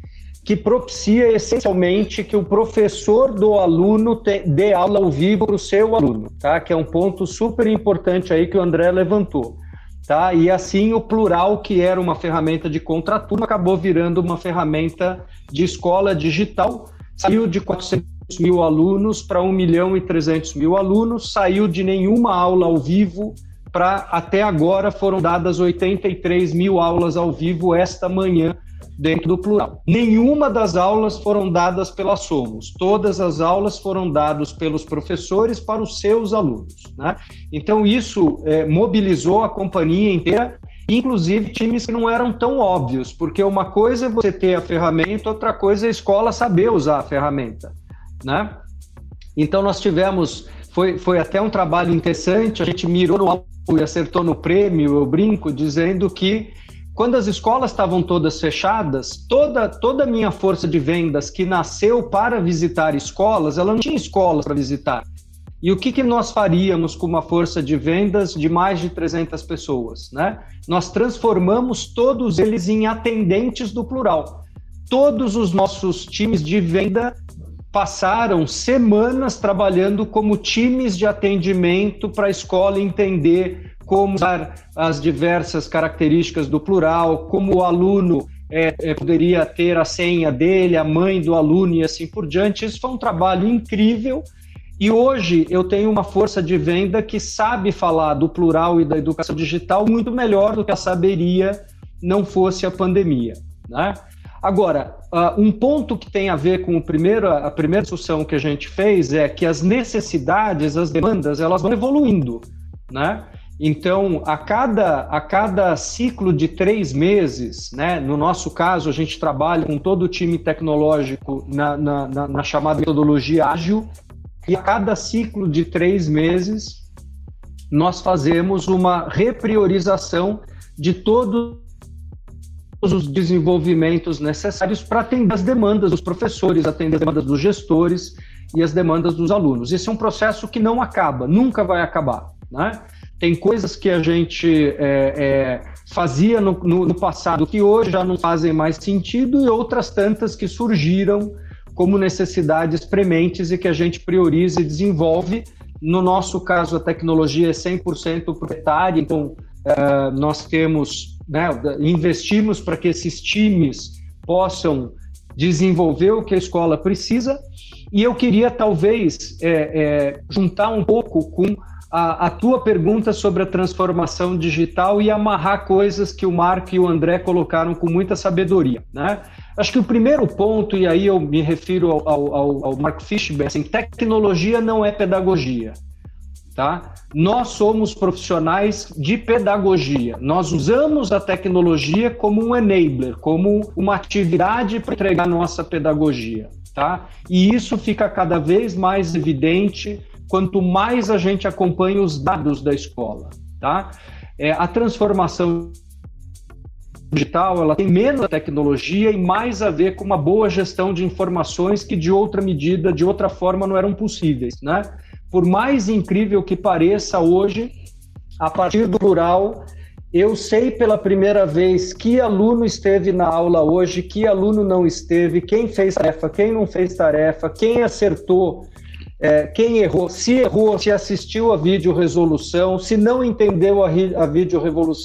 que propicia essencialmente que o professor do aluno te, dê aula ao vivo para o seu aluno, tá? Que é um ponto super importante aí que o André levantou. Tá? E assim o plural, que era uma ferramenta de contraturno, acabou virando uma ferramenta de escola digital, saiu de 400 mil alunos para 1 milhão e 300 mil alunos, saiu de nenhuma aula ao vivo para até agora foram dadas 83 mil aulas ao vivo esta manhã dentro do plural. Nenhuma das aulas foram dadas pela Somos, todas as aulas foram dadas pelos professores para os seus alunos. Né? Então, isso é, mobilizou a companhia inteira, inclusive times que não eram tão óbvios, porque uma coisa é você ter a ferramenta, outra coisa é a escola saber usar a ferramenta. Né? Então, nós tivemos. Foi, foi até um trabalho interessante, a gente mirou no alvo e acertou no prêmio, eu brinco, dizendo que quando as escolas estavam todas fechadas, toda toda a minha força de vendas que nasceu para visitar escolas, ela não tinha escolas para visitar. E o que, que nós faríamos com uma força de vendas de mais de 300 pessoas? Né? Nós transformamos todos eles em atendentes do plural. Todos os nossos times de venda passaram semanas trabalhando como times de atendimento para a escola entender como usar as diversas características do plural, como o aluno é, é, poderia ter a senha dele, a mãe do aluno e assim por diante. Isso foi um trabalho incrível. E hoje eu tenho uma força de venda que sabe falar do plural e da educação digital muito melhor do que a saberia não fosse a pandemia. Né? Agora, uh, um ponto que tem a ver com o primeiro, a primeira discussão que a gente fez é que as necessidades, as demandas, elas vão evoluindo. Né? Então, a cada, a cada ciclo de três meses, né, no nosso caso, a gente trabalha com todo o time tecnológico na, na, na, na chamada metodologia ágil, e a cada ciclo de três meses, nós fazemos uma repriorização de todos os desenvolvimentos necessários para atender as demandas dos professores, atender as demandas dos gestores e as demandas dos alunos. Esse é um processo que não acaba, nunca vai acabar. Né? Tem coisas que a gente é, é, fazia no, no, no, passado que hoje já não fazem mais sentido e outras tantas que surgiram como necessidades prementes e que a gente prioriza e desenvolve. No nosso caso, a tecnologia é 100% proprietária, então é, nós temos, né, investimos para que esses times possam desenvolver o que a escola precisa. E eu queria, talvez, é, é, juntar um pouco com a, a, tua pergunta sobre a transformação digital e amarrar coisas que o Marco e o André colocaram com muita sabedoria. Né? Acho que o primeiro ponto, e aí eu me refiro ao, ao, ao Mark Fishman, assim, tecnologia não é pedagogia. Tá? Nós somos profissionais de pedagogia. Nós usamos a tecnologia como um enabler, como uma atividade para entregar nossa pedagogia. Tá? E isso fica cada vez mais evidente quanto mais a gente acompanha os dados da escola, tá? É, a transformação digital ela tem menos tecnologia e mais a ver com uma boa gestão de informações que de outra medida, de outra forma não eram possíveis, né? Por mais incrível que pareça hoje, a partir do plural, eu sei pela primeira vez que aluno esteve na aula hoje, que aluno não esteve, quem fez tarefa, quem não fez tarefa, quem acertou é, quem errou, se errou, se assistiu a vídeo resolução, se não entendeu a, a vídeo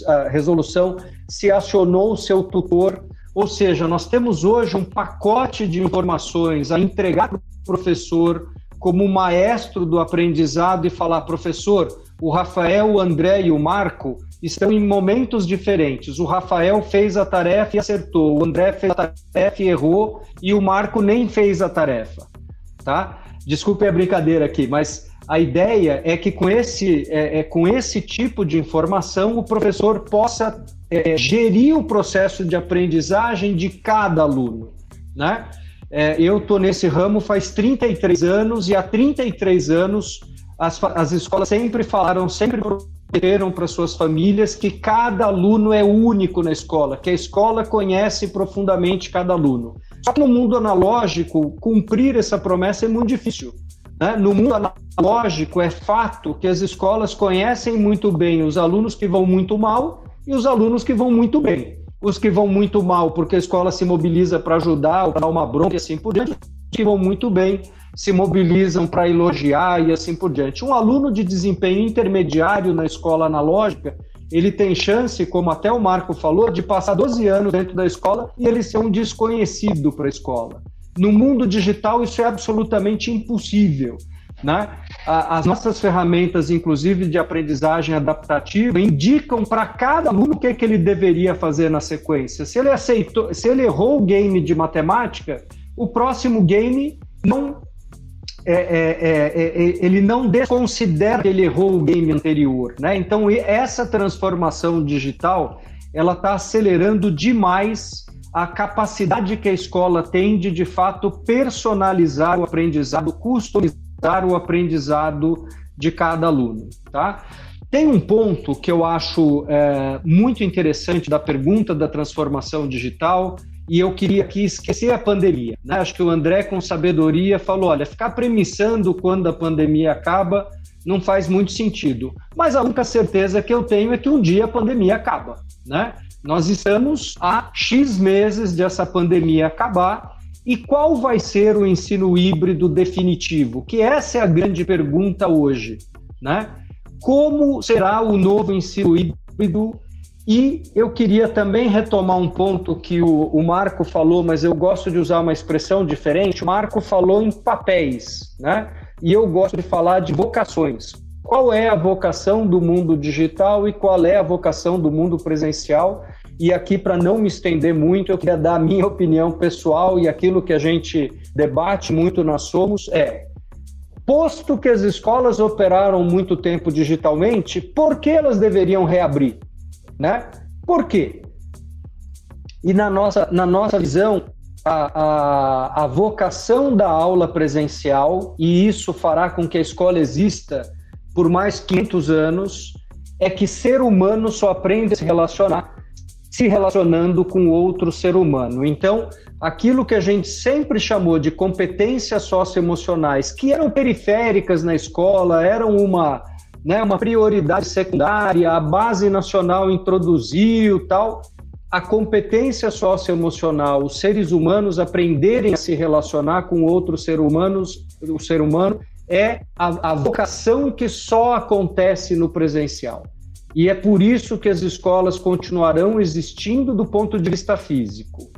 a resolução, se acionou o seu tutor. Ou seja, nós temos hoje um pacote de informações a entregar para o professor como maestro do aprendizado e falar, professor, o Rafael, o André e o Marco estão em momentos diferentes. O Rafael fez a tarefa e acertou, o André fez a tarefa e errou, e o Marco nem fez a tarefa. Tá? Desculpe a brincadeira aqui, mas A ideia é que com esse, é, é com esse tipo de informação o professor possa é, gerir o processo de aprendizagem de cada aluno. Né? É, eu estou nesse ramo faz 33 anos e há 33 anos as, as escolas sempre falaram, sempre prometeram para suas famílias que cada aluno é único na escola, que a escola conhece profundamente cada aluno. Só que no mundo analógico, cumprir essa promessa é muito difícil. Né? No mundo analógico, é fato que as escolas conhecem muito bem os alunos que vão muito mal e os alunos que vão muito bem. Os que vão muito mal porque a escola se mobiliza para ajudar ou para dar uma bronca e assim por diante, os que vão muito bem se mobilizam para elogiar e assim por diante. Um aluno de desempenho intermediário na escola analógica, ele tem chance, como até o Marco falou, de passar 12 anos dentro da escola e ele ser um desconhecido para a escola. No mundo digital, isso é absolutamente impossível. Né? As nossas ferramentas, inclusive de aprendizagem adaptativa, indicam para cada aluno o que, é que ele deveria fazer na sequência. Se ele aceitou, se ele errou o game de matemática, o próximo game não é, é, é, é ele não desconsidera que ele errou o game anterior, né? Então essa transformação digital ela está acelerando demais a capacidade que a escola tem de de fato personalizar o aprendizado, customizar o aprendizado de cada aluno, tá? Tem um ponto que eu acho é, muito interessante da pergunta da transformação digital, e eu queria aqui esquecer a pandemia. Né? Acho que o André, com sabedoria, falou: olha, ficar premissando quando a pandemia acaba não faz muito sentido. Mas a única certeza que eu tenho é que um dia a pandemia acaba. Né? Nós estamos há X meses de essa pandemia acabar e qual vai ser o ensino híbrido definitivo? Que essa é a grande pergunta hoje, né? Como será o novo ensino híbrido? E eu queria também retomar um ponto que o, o Marco falou, mas eu gosto de usar uma expressão diferente. O Marco falou em papéis, né? E eu gosto de falar de vocações. Qual é a vocação do mundo digital e qual é a vocação do mundo presencial? E aqui, para não me estender muito, eu queria dar a minha opinião pessoal e aquilo que a gente debate muito nós somos é posto que as escolas operaram muito tempo digitalmente, por que elas deveriam reabrir? Né? Por quê? E na nossa, na nossa visão, a, a, a vocação da aula presencial, e isso fará com que a escola exista por mais 500 anos, é que ser humano só aprende a se relacionar se relacionando com outro ser humano. Então, aquilo que a gente sempre chamou de competências socioemocionais, que eram periféricas na escola, eram uma, né, uma prioridade secundária, a base nacional introduziu tal, a competência socioemocional, os seres humanos aprenderem a se relacionar com outros seres humanos, o ser humano é a, a vocação que só acontece no presencial. E é por isso que as escolas continuarão existindo do ponto de vista físico.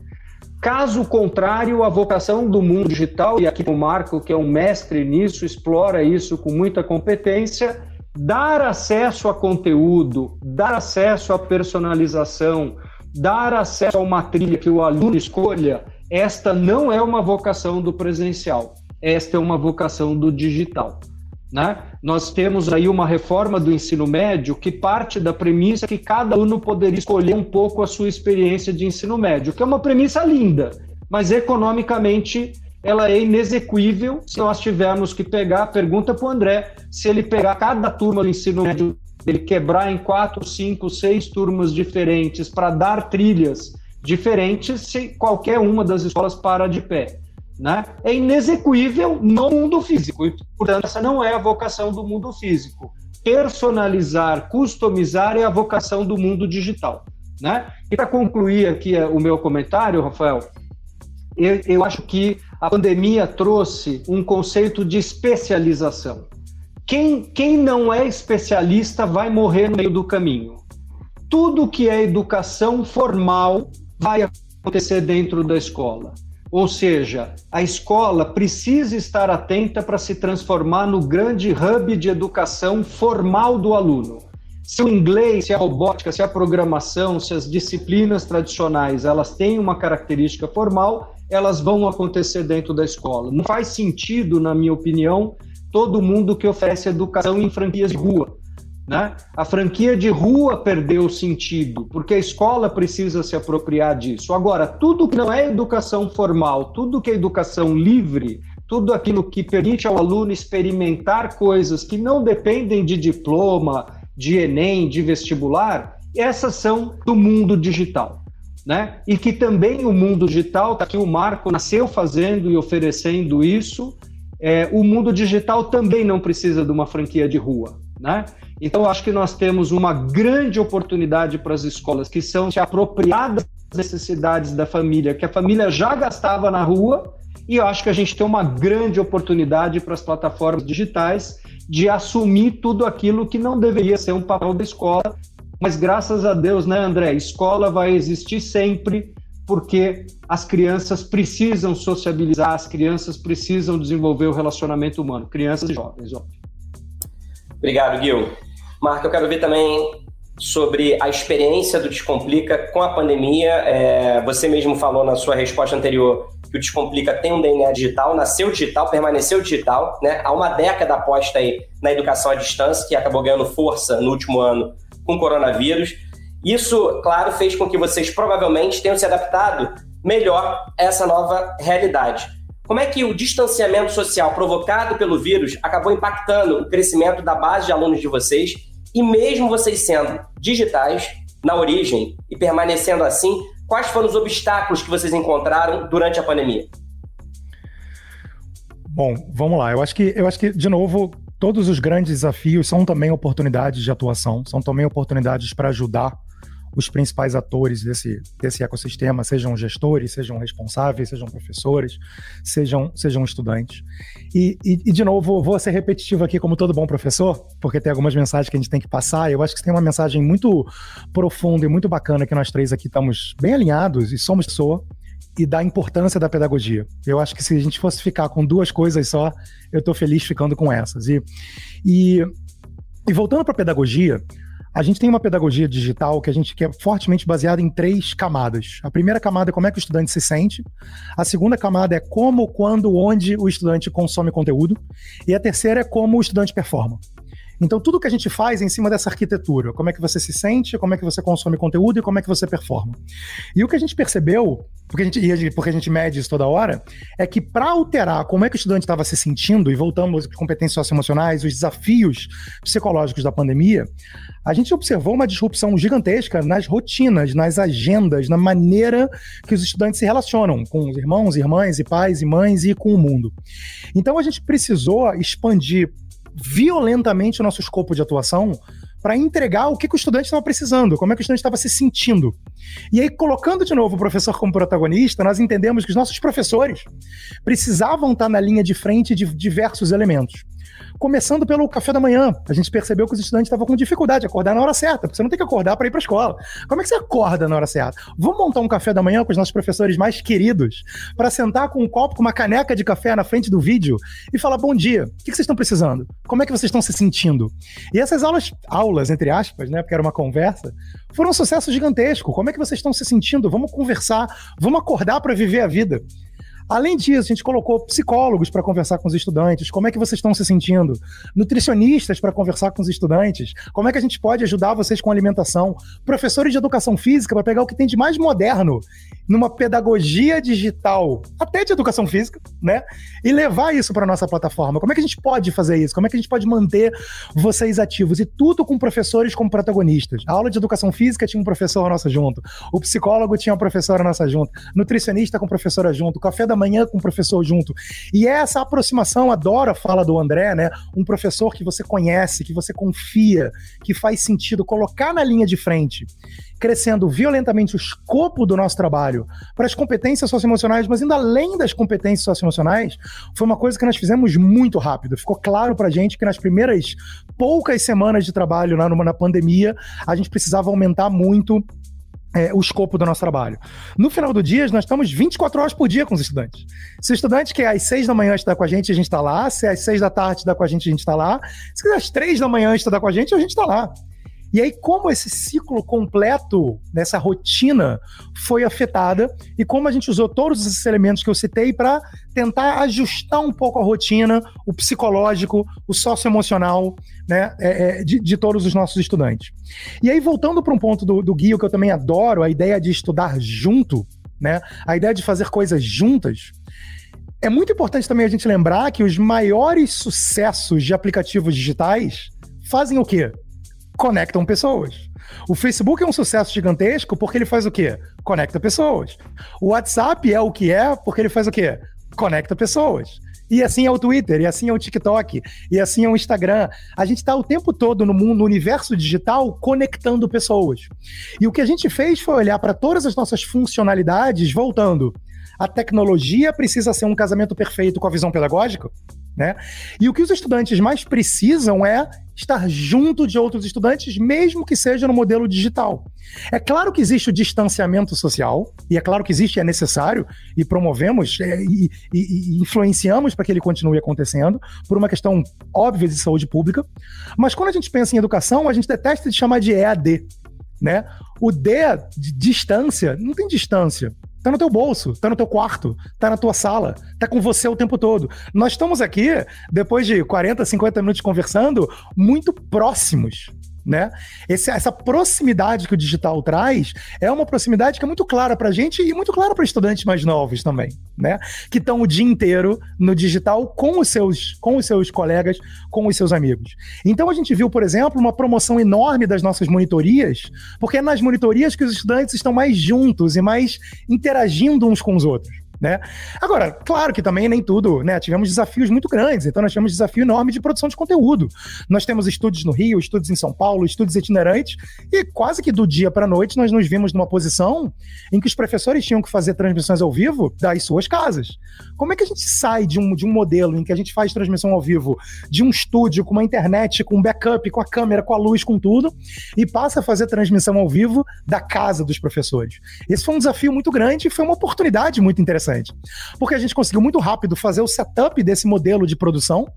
Caso contrário, a vocação do mundo digital, e aqui o Marco, que é um mestre nisso, explora isso com muita competência, dar acesso a conteúdo, dar acesso à personalização, dar acesso a uma trilha que o aluno escolha, esta não é uma vocação do presencial, esta é uma vocação do digital. Né? Nós temos aí uma reforma do ensino médio que parte da premissa que cada aluno poderia escolher um pouco a sua experiência de ensino médio, que é uma premissa linda, mas economicamente ela é inexequível se nós tivermos que pegar, pergunta para o André, se ele pegar cada turma do ensino médio, ele quebrar em quatro, cinco, seis turmas diferentes para dar trilhas diferentes, se qualquer uma das escolas para de pé né, é inexequível no mundo físico. E, portanto, essa não é a vocação do mundo físico. Personalizar, customizar é a vocação do mundo digital. Né? E para concluir aqui o meu comentário, Rafael, eu, eu acho que a pandemia trouxe um conceito de especialização. Quem, quem não é especialista vai morrer no meio do caminho. Tudo que é educação formal vai acontecer dentro da escola. Ou seja, a escola precisa estar atenta para se transformar no grande hub de educação formal do aluno. Se o inglês, se a robótica, se a programação, se as disciplinas tradicionais, elas têm uma característica formal, elas vão acontecer dentro da escola. Não faz sentido, na minha opinião, todo mundo que oferece educação em franquias de rua. Né? A franquia de rua perdeu o sentido, porque a escola precisa se apropriar disso. Agora, tudo que não é educação formal, tudo que é educação livre, tudo aquilo que permite ao aluno experimentar coisas que não dependem de diploma, de Enem, de vestibular, essas são do mundo digital. Né? E que também o mundo digital, tá aqui o Marco nasceu fazendo e oferecendo isso, é, o mundo digital também não precisa de uma franquia de rua. Né? Então, acho que nós temos uma grande oportunidade para as escolas que são se apropriar das necessidades da família, que a família já gastava na rua, e eu acho que a gente tem uma grande oportunidade para as plataformas digitais de assumir tudo aquilo que não deveria ser um papel da escola. Mas graças a Deus, né, André? Escola vai existir sempre, porque as crianças precisam sociabilizar, as crianças precisam desenvolver o relacionamento humano, crianças e jovens. Óbvio. Obrigado, Gil. Marco, eu quero ver também sobre a experiência do Descomplica com a pandemia. É, você mesmo falou na sua resposta anterior que o Descomplica tem um DNA digital, nasceu digital, permaneceu digital, né? Há uma década aposta aí na educação à distância, que acabou ganhando força no último ano com o coronavírus. Isso, claro, fez com que vocês provavelmente tenham se adaptado melhor a essa nova realidade. Como é que o distanciamento social provocado pelo vírus acabou impactando o crescimento da base de alunos de vocês? E mesmo vocês sendo digitais na origem e permanecendo assim, quais foram os obstáculos que vocês encontraram durante a pandemia? Bom, vamos lá. Eu acho que, eu acho que de novo, todos os grandes desafios são também oportunidades de atuação, são também oportunidades para ajudar os principais atores desse, desse ecossistema, sejam gestores, sejam responsáveis, sejam professores, sejam, sejam estudantes. E, e, e, de novo, vou ser repetitivo aqui, como todo bom professor, porque tem algumas mensagens que a gente tem que passar. Eu acho que tem uma mensagem muito profunda e muito bacana que nós três aqui estamos bem alinhados e somos pessoa e da importância da pedagogia. Eu acho que se a gente fosse ficar com duas coisas só, eu estou feliz ficando com essas. E, e, e voltando para a pedagogia, a gente tem uma pedagogia digital que a gente que é fortemente baseada em três camadas. A primeira camada é como é que o estudante se sente. A segunda camada é como, quando, onde o estudante consome conteúdo. E a terceira é como o estudante performa. Então, tudo que a gente faz é em cima dessa arquitetura. Como é que você se sente, como é que você consome conteúdo e como é que você performa. E o que a gente percebeu, porque a gente, porque a gente mede isso toda hora, é que para alterar como é que o estudante estava se sentindo, e voltamos às competências socioemocionais, os desafios psicológicos da pandemia, a gente observou uma disrupção gigantesca nas rotinas, nas agendas, na maneira que os estudantes se relacionam com os irmãos, irmãs e pais e mães e com o mundo. Então a gente precisou expandir violentamente o nosso escopo de atuação para entregar o que, que o estudante estava precisando, como é que o estudante estava se sentindo. E aí, colocando de novo o professor como protagonista, nós entendemos que os nossos professores precisavam estar na linha de frente de diversos elementos começando pelo café da manhã. A gente percebeu que os estudantes estavam com dificuldade de acordar na hora certa, porque você não tem que acordar para ir para a escola. Como é que você acorda na hora certa? Vamos montar um café da manhã com os nossos professores mais queridos, para sentar com um copo, com uma caneca de café na frente do vídeo e falar: bom dia, o que vocês estão precisando? Como é que vocês estão se sentindo? E essas aulas, aulas, entre aspas, né, porque era uma conversa, foram um sucesso gigantesco. Como é que vocês estão se sentindo? Vamos conversar, vamos acordar para viver a vida. Além disso, a gente colocou psicólogos para conversar com os estudantes, como é que vocês estão se sentindo, nutricionistas para conversar com os estudantes, como é que a gente pode ajudar vocês com alimentação, professores de educação física para pegar o que tem de mais moderno numa pedagogia digital, até de educação física, né? E levar isso para nossa plataforma. Como é que a gente pode fazer isso? Como é que a gente pode manter vocês ativos? E tudo com professores como protagonistas. A aula de educação física tinha um professor nossa junto, o psicólogo tinha uma professora nossa junto, nutricionista com professora junto, café da manhã com professor junto. E essa aproximação, adoro a fala do André, né? Um professor que você conhece, que você confia, que faz sentido colocar na linha de frente crescendo violentamente o escopo do nosso trabalho para as competências socioemocionais, mas ainda além das competências socioemocionais, foi uma coisa que nós fizemos muito rápido. Ficou claro para a gente que nas primeiras poucas semanas de trabalho na, na pandemia, a gente precisava aumentar muito é, o escopo do nosso trabalho. No final do dia, nós estamos 24 horas por dia com os estudantes. Se o estudante quer às 6 da manhã estudar com a gente, a gente está lá. Se às 6 da tarde estudar com a gente, a gente está lá. Se às 3 da manhã estudar com a gente, a gente está lá. E aí, como esse ciclo completo, nessa rotina, foi afetada e como a gente usou todos esses elementos que eu citei para tentar ajustar um pouco a rotina, o psicológico, o socioemocional né, é, é, de, de, todos os nossos estudantes. E aí, voltando para um ponto do, do Guio que eu também adoro, a ideia de estudar junto, né, a ideia de fazer coisas juntas. É muito importante também a gente lembrar que os maiores sucessos de aplicativos digitais fazem o quê? Conectam pessoas. O Facebook é um sucesso gigantesco porque ele faz o quê? Conecta pessoas. O WhatsApp é o que é porque ele faz o quê? Conecta pessoas. E assim é o Twitter, e assim é o TikTok, e assim é o Instagram. A gente está o tempo todo no mundo, no universo digital, conectando pessoas. E o que a gente fez foi olhar para todas as nossas funcionalidades, voltando a tecnologia precisa ser um casamento perfeito com a visão pedagógica, né? E o que os estudantes mais precisam é estar junto de outros estudantes, mesmo que seja no modelo digital. É claro que existe o distanciamento social, e é claro que existe, é necessário, e promovemos é, e, e, e influenciamos para que ele continue acontecendo, por uma questão óbvia de saúde pública. Mas quando a gente pensa em educação, a gente detesta de chamar de EAD. Né? O D de distância, não tem distância. Tá no teu bolso, tá no teu quarto, tá na tua sala, tá com você o tempo todo. Nós estamos aqui, depois de 40, 50 minutos conversando, muito próximos né? Esse, essa proximidade que o digital traz é uma proximidade que é muito clara para a gente e muito clara para estudantes mais novos também, né? Que estão o dia inteiro no digital com os seus com os seus colegas, com os seus amigos. Então a gente viu, por exemplo, uma promoção enorme das nossas monitorias, porque é nas monitorias que os estudantes estão mais juntos e mais interagindo uns com os outros. Né? Agora, claro que também nem tudo, né? Tivemos desafios muito grandes, então nós tivemos desafio enorme de produção de conteúdo. Nós temos estúdios no Rio, estúdios em São Paulo, estúdios itinerantes, e quase que do dia para noite nós nos vimos numa posição em que os professores tinham que fazer transmissões ao vivo das suas casas. Como é que a gente sai de um, de um modelo em que a gente faz transmissão ao vivo de um estúdio com uma internet, com um backup, com a câmera, com a luz, com tudo, e passa a fazer transmissão ao vivo da casa dos professores? Esse foi um desafio muito grande e foi uma oportunidade muito interessante interessante. Porque a gente conseguiu muito rápido fazer o setup desse modelo de produção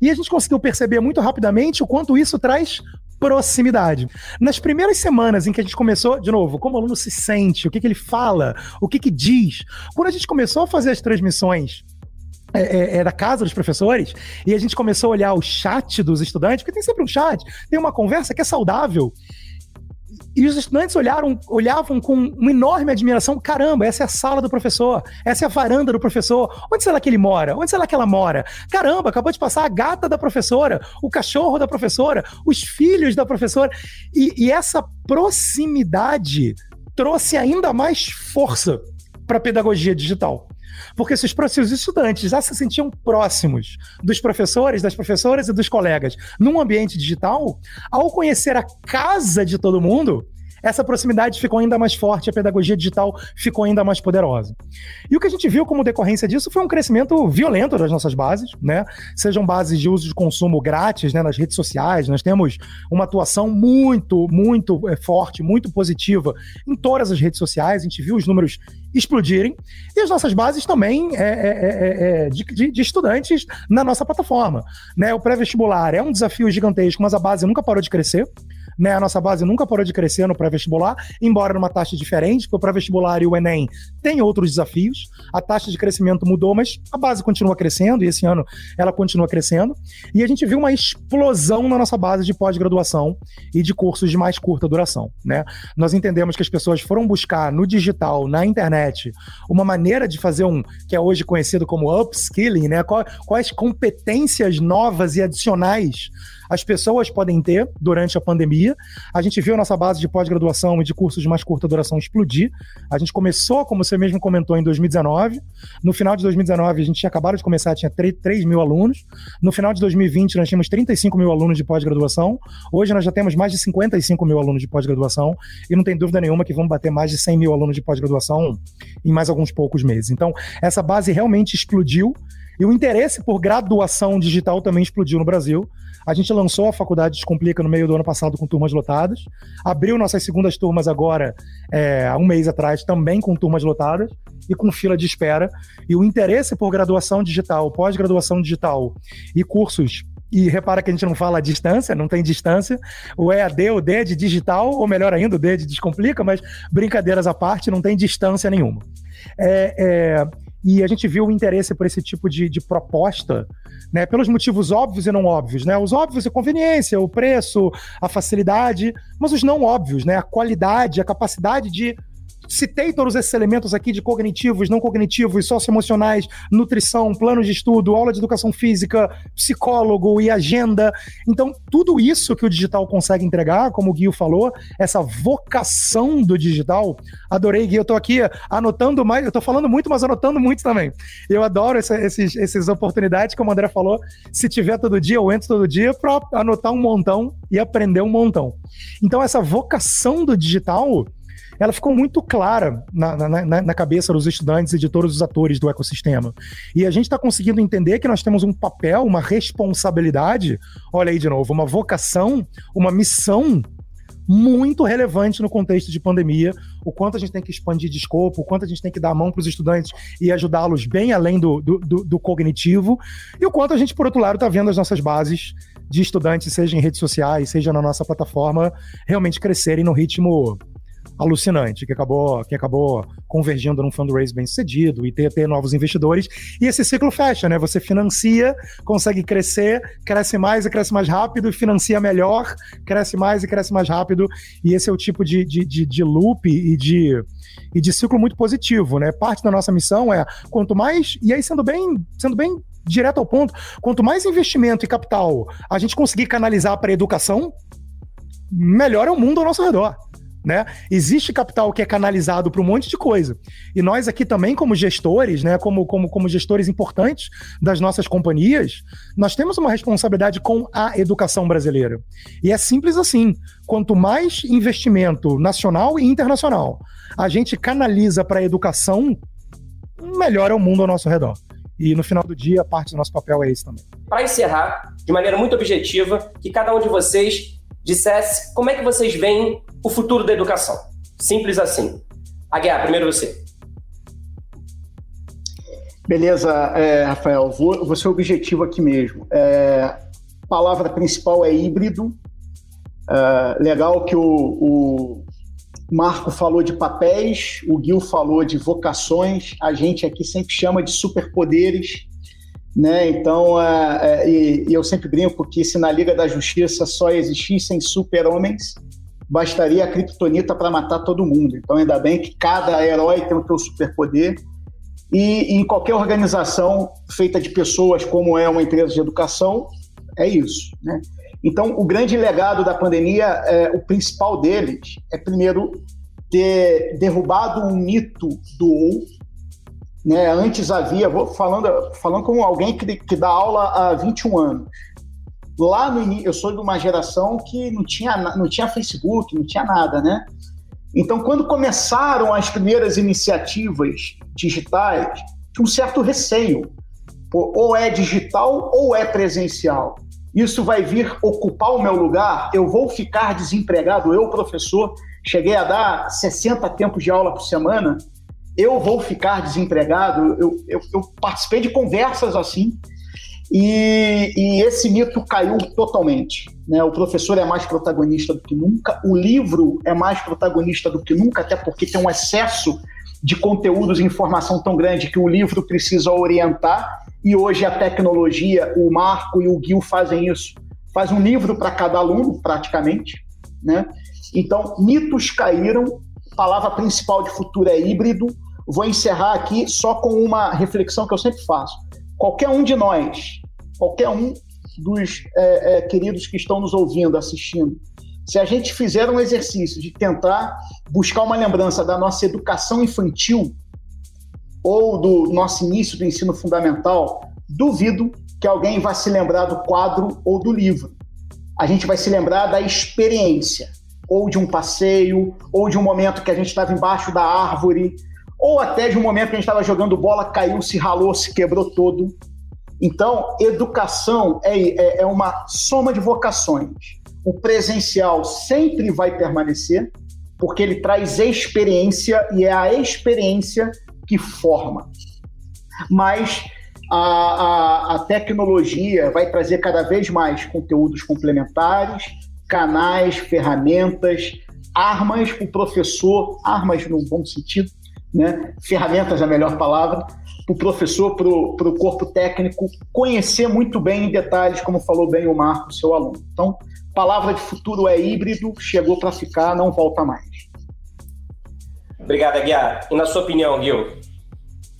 e a gente conseguiu perceber muito rapidamente o quanto isso traz proximidade. Nas primeiras semanas em que a gente começou, de novo, como o aluno se sente, o que, que ele fala, o que, que diz, quando a gente começou a fazer as transmissões é, é, é, da casa dos professores, e a gente começou a olhar o chat dos estudantes, porque tem sempre um chat, tem uma conversa que é saudável. E os estudantes olharam, olhavam com uma enorme admiração. Caramba, essa é a sala do professor, essa é a varanda do professor. Onde será que ele mora? Onde será que ela mora? Caramba, acabou de passar a gata da professora, o cachorro da professora, os filhos da professora. E, e essa proximidade trouxe ainda mais força para a pedagogia digital. Porque se os, se os estudantes já se sentiam próximos dos professores, das professoras e dos colegas. Num ambiente digital, ao conhecer a casa de todo mundo, essa proximidade ficou ainda mais forte, a pedagogia digital ficou ainda mais poderosa. E o que a gente viu como decorrência disso foi um crescimento violento das nossas bases, né? Sejam bases de uso de consumo grátis, né, nas redes sociais, nós temos uma atuação muito, muito é, forte, muito positiva em todas as redes sociais, a gente viu os números explodirem, e as nossas bases também é, é, é, é de, de, de, estudantes na nossa plataforma. Né? O pré-vestibular é um desafio gigantesco, mas a base nunca parou de crescer. Né, a nossa base nunca parou de crescer no pré-vestibular, embora numa taxa diferente, porque o pré-vestibular e o Enem têm outros desafios. A taxa de crescimento mudou, mas a base continua crescendo, e esse ano ela continua crescendo. E a gente viu uma explosão na nossa base de pós-graduação e de cursos de mais curta duração. Né? Nós entendemos que as pessoas foram buscar no digital, na internet, uma maneira de fazer um que é hoje conhecido como upskilling, né? Quais competências novas e adicionais as pessoas podem ter durante a pandemia. A gente viu a nossa base de pós-graduação e de cursos de mais curta duração explodir. A gente começou, como você mesmo comentou, em 2019. No final de 2019, a gente tinha acabado de começar, tinha 3, 3 mil alunos. No final de 2020, nós tínhamos 35 mil alunos de pós-graduação. Hoje, nós já temos mais de 55 mil alunos de pós-graduação. E não tem dúvida nenhuma que vamos bater mais de 100 mil alunos de pós-graduação em mais alguns poucos meses. Então, essa base realmente explodiu. E o interesse por graduação digital também explodiu no Brasil. A gente lançou a Faculdade Descomplica no meio do ano passado com turmas lotadas. Abriu nossas segundas turmas agora, é, há um mês atrás, também com turmas lotadas e com fila de espera. E o interesse por graduação digital, pós-graduação digital e cursos e repara que a gente não fala distância, não tem distância. O EAD, o D é de digital, ou melhor ainda, o D é de descomplica, mas brincadeiras à parte, não tem distância nenhuma. É, é, e a gente viu o interesse por esse tipo de, de proposta, né, pelos motivos óbvios e não óbvios, né? Os óbvios é conveniência, o preço, a facilidade, mas os não óbvios, né? A qualidade, a capacidade de citei todos esses elementos aqui de cognitivos, não cognitivos, socioemocionais, nutrição, plano de estudo, aula de educação física, psicólogo e agenda. Então, tudo isso que o digital consegue entregar, como o Guio falou, essa vocação do digital. Adorei, Guio. Eu tô aqui anotando mais, eu tô falando muito, mas anotando muito também. Eu adoro essa, esses, essas oportunidades, como o André falou. Se tiver todo dia, eu entro todo dia para anotar um montão e aprender um montão. Então, essa vocação do digital ela ficou muito clara na, na, na, cabeça dos estudantes e de todos os atores do ecossistema. E a gente está conseguindo entender que nós temos um papel, uma responsabilidade, olha aí de novo, uma vocação, uma missão muito relevante no contexto de pandemia, o quanto a gente tem que expandir de escopo, o quanto a gente tem que dar a mão para os estudantes e ajudá-los bem além do, do, do, cognitivo, e o quanto a gente, por outro lado, está vendo as nossas bases de estudantes, seja em redes sociais, seja na nossa plataforma, realmente crescerem no ritmo alucinante, que acabou, que acabou convergindo num fundraise bem sucedido e ter, ter novos investidores. E esse ciclo fecha, né? Você financia, consegue crescer, cresce mais e cresce mais rápido, financia melhor, cresce mais e cresce mais rápido. E esse é o tipo de, de, de, de loop e de, e de ciclo muito positivo, né? Parte da nossa missão é quanto mais, e aí sendo bem, sendo bem direto ao ponto, quanto mais investimento e capital a gente conseguir canalizar para a educação, melhor é o mundo ao nosso redor né? Existe capital que é canalizado para um monte de coisa. E nós aqui também, como gestores, né, como, como, como gestores importantes das nossas companhias, nós temos uma responsabilidade com a educação brasileira. E é simples assim: quanto mais investimento nacional e internacional a gente canaliza para a educação, melhor é o mundo ao nosso redor. E no final do dia, parte do nosso papel é esse também. Para encerrar, de maneira muito objetiva, que cada um de vocês dissesse como é que vocês veem o futuro da educação. Simples assim. Aguiar, primeiro você. Beleza, é, Rafael, vou, vou ser objetivo aqui mesmo. É, palavra principal é híbrido. É, legal que o, o Marco falou de papéis, o Gil falou de vocações, a gente aqui sempre chama de superpoderes. Né? Então, é, é, e, e, eu sempre brinco que se na Liga da Justiça só existissem super-homens, bastaria a criptonita para matar todo mundo. Então, ainda bem que cada herói tem o seu superpoder. E, em qualquer organização feita de pessoas, como é uma empresa de educação, é isso. Né? Então, o grande legado da pandemia, é, o principal deles, é primeiro ter derrubado um mito do ou, né? Antes havia, vou falando, falando como alguém que, que dá aula há 21 anos. Lá no início, eu sou de uma geração que não tinha, não tinha Facebook, não tinha nada, né? Então, quando começaram as primeiras iniciativas digitais, tinha um certo receio. Pô, ou é digital ou é presencial. Isso vai vir ocupar o meu lugar? Eu vou ficar desempregado? Eu, professor, cheguei a dar 60 tempos de aula por semana eu vou ficar desempregado. Eu, eu, eu participei de conversas assim e, e, esse mito caiu totalmente. Né? O professor é mais protagonista do que nunca, o livro é mais protagonista do que nunca, até porque tem um excesso de conteúdos e informação tão grande que o livro precisa orientar. E hoje a tecnologia, o Marco e o Gil fazem isso. Faz um livro para cada aluno, praticamente. Né? Então, mitos caíram. Palavra principal de futuro é híbrido vou encerrar aqui só com uma reflexão que eu sempre faço. Qualquer um de nós, qualquer um dos é, é, queridos que estão nos ouvindo, assistindo, se a gente fizer um exercício de tentar buscar uma lembrança da nossa educação infantil ou do nosso início do ensino fundamental, duvido que alguém vá se lembrar do quadro ou do livro. A gente vai se lembrar da experiência, ou de um passeio, ou de um momento que a gente estava embaixo da árvore, ou até de um momento que a gente estava jogando bola, caiu, se ralou, se quebrou todo. Então, educação é, é, é uma soma de vocações. O presencial sempre vai permanecer, porque ele traz experiência e é a experiência que forma. Mas a, a, a tecnologia vai trazer cada vez mais conteúdos complementares, canais, ferramentas, armas para o professor, armas no bom sentido, né? ferramentas é a melhor palavra, para o professor, para o corpo técnico conhecer muito bem em detalhes, como falou bem o Marco, seu aluno. Então, palavra de futuro é híbrido, chegou para ficar, não volta mais. Obrigado, Aguiar. E na sua opinião, Gil?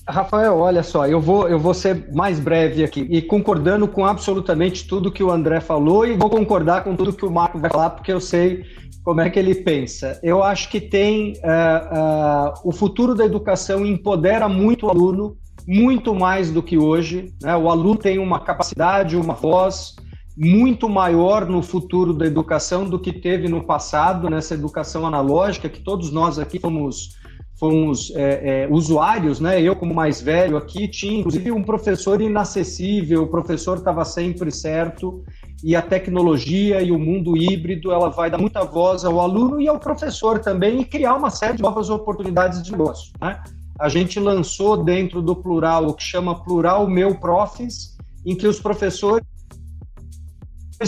Rafael, olha só, eu vou, eu vou ser mais breve aqui e concordando com absolutamente tudo que o André falou e vou concordar com tudo que o Marco vai falar, porque eu sei como é que ele pensa. Eu acho que tem uh, uh, o futuro da educação empodera muito o aluno, muito mais do que hoje. Né? O aluno tem uma capacidade, uma voz muito maior no futuro da educação do que teve no passado, nessa educação analógica, que todos nós aqui fomos fomos é, é, usuários, né? Eu, como mais velho aqui, tinha inclusive um professor inacessível, o professor estava sempre certo, e a tecnologia e o mundo híbrido ela vai dar muita voz ao aluno e ao professor também, e criar uma série de novas oportunidades de negócio. Né? A gente lançou dentro do plural o que chama Plural Meu Profis, em que os professores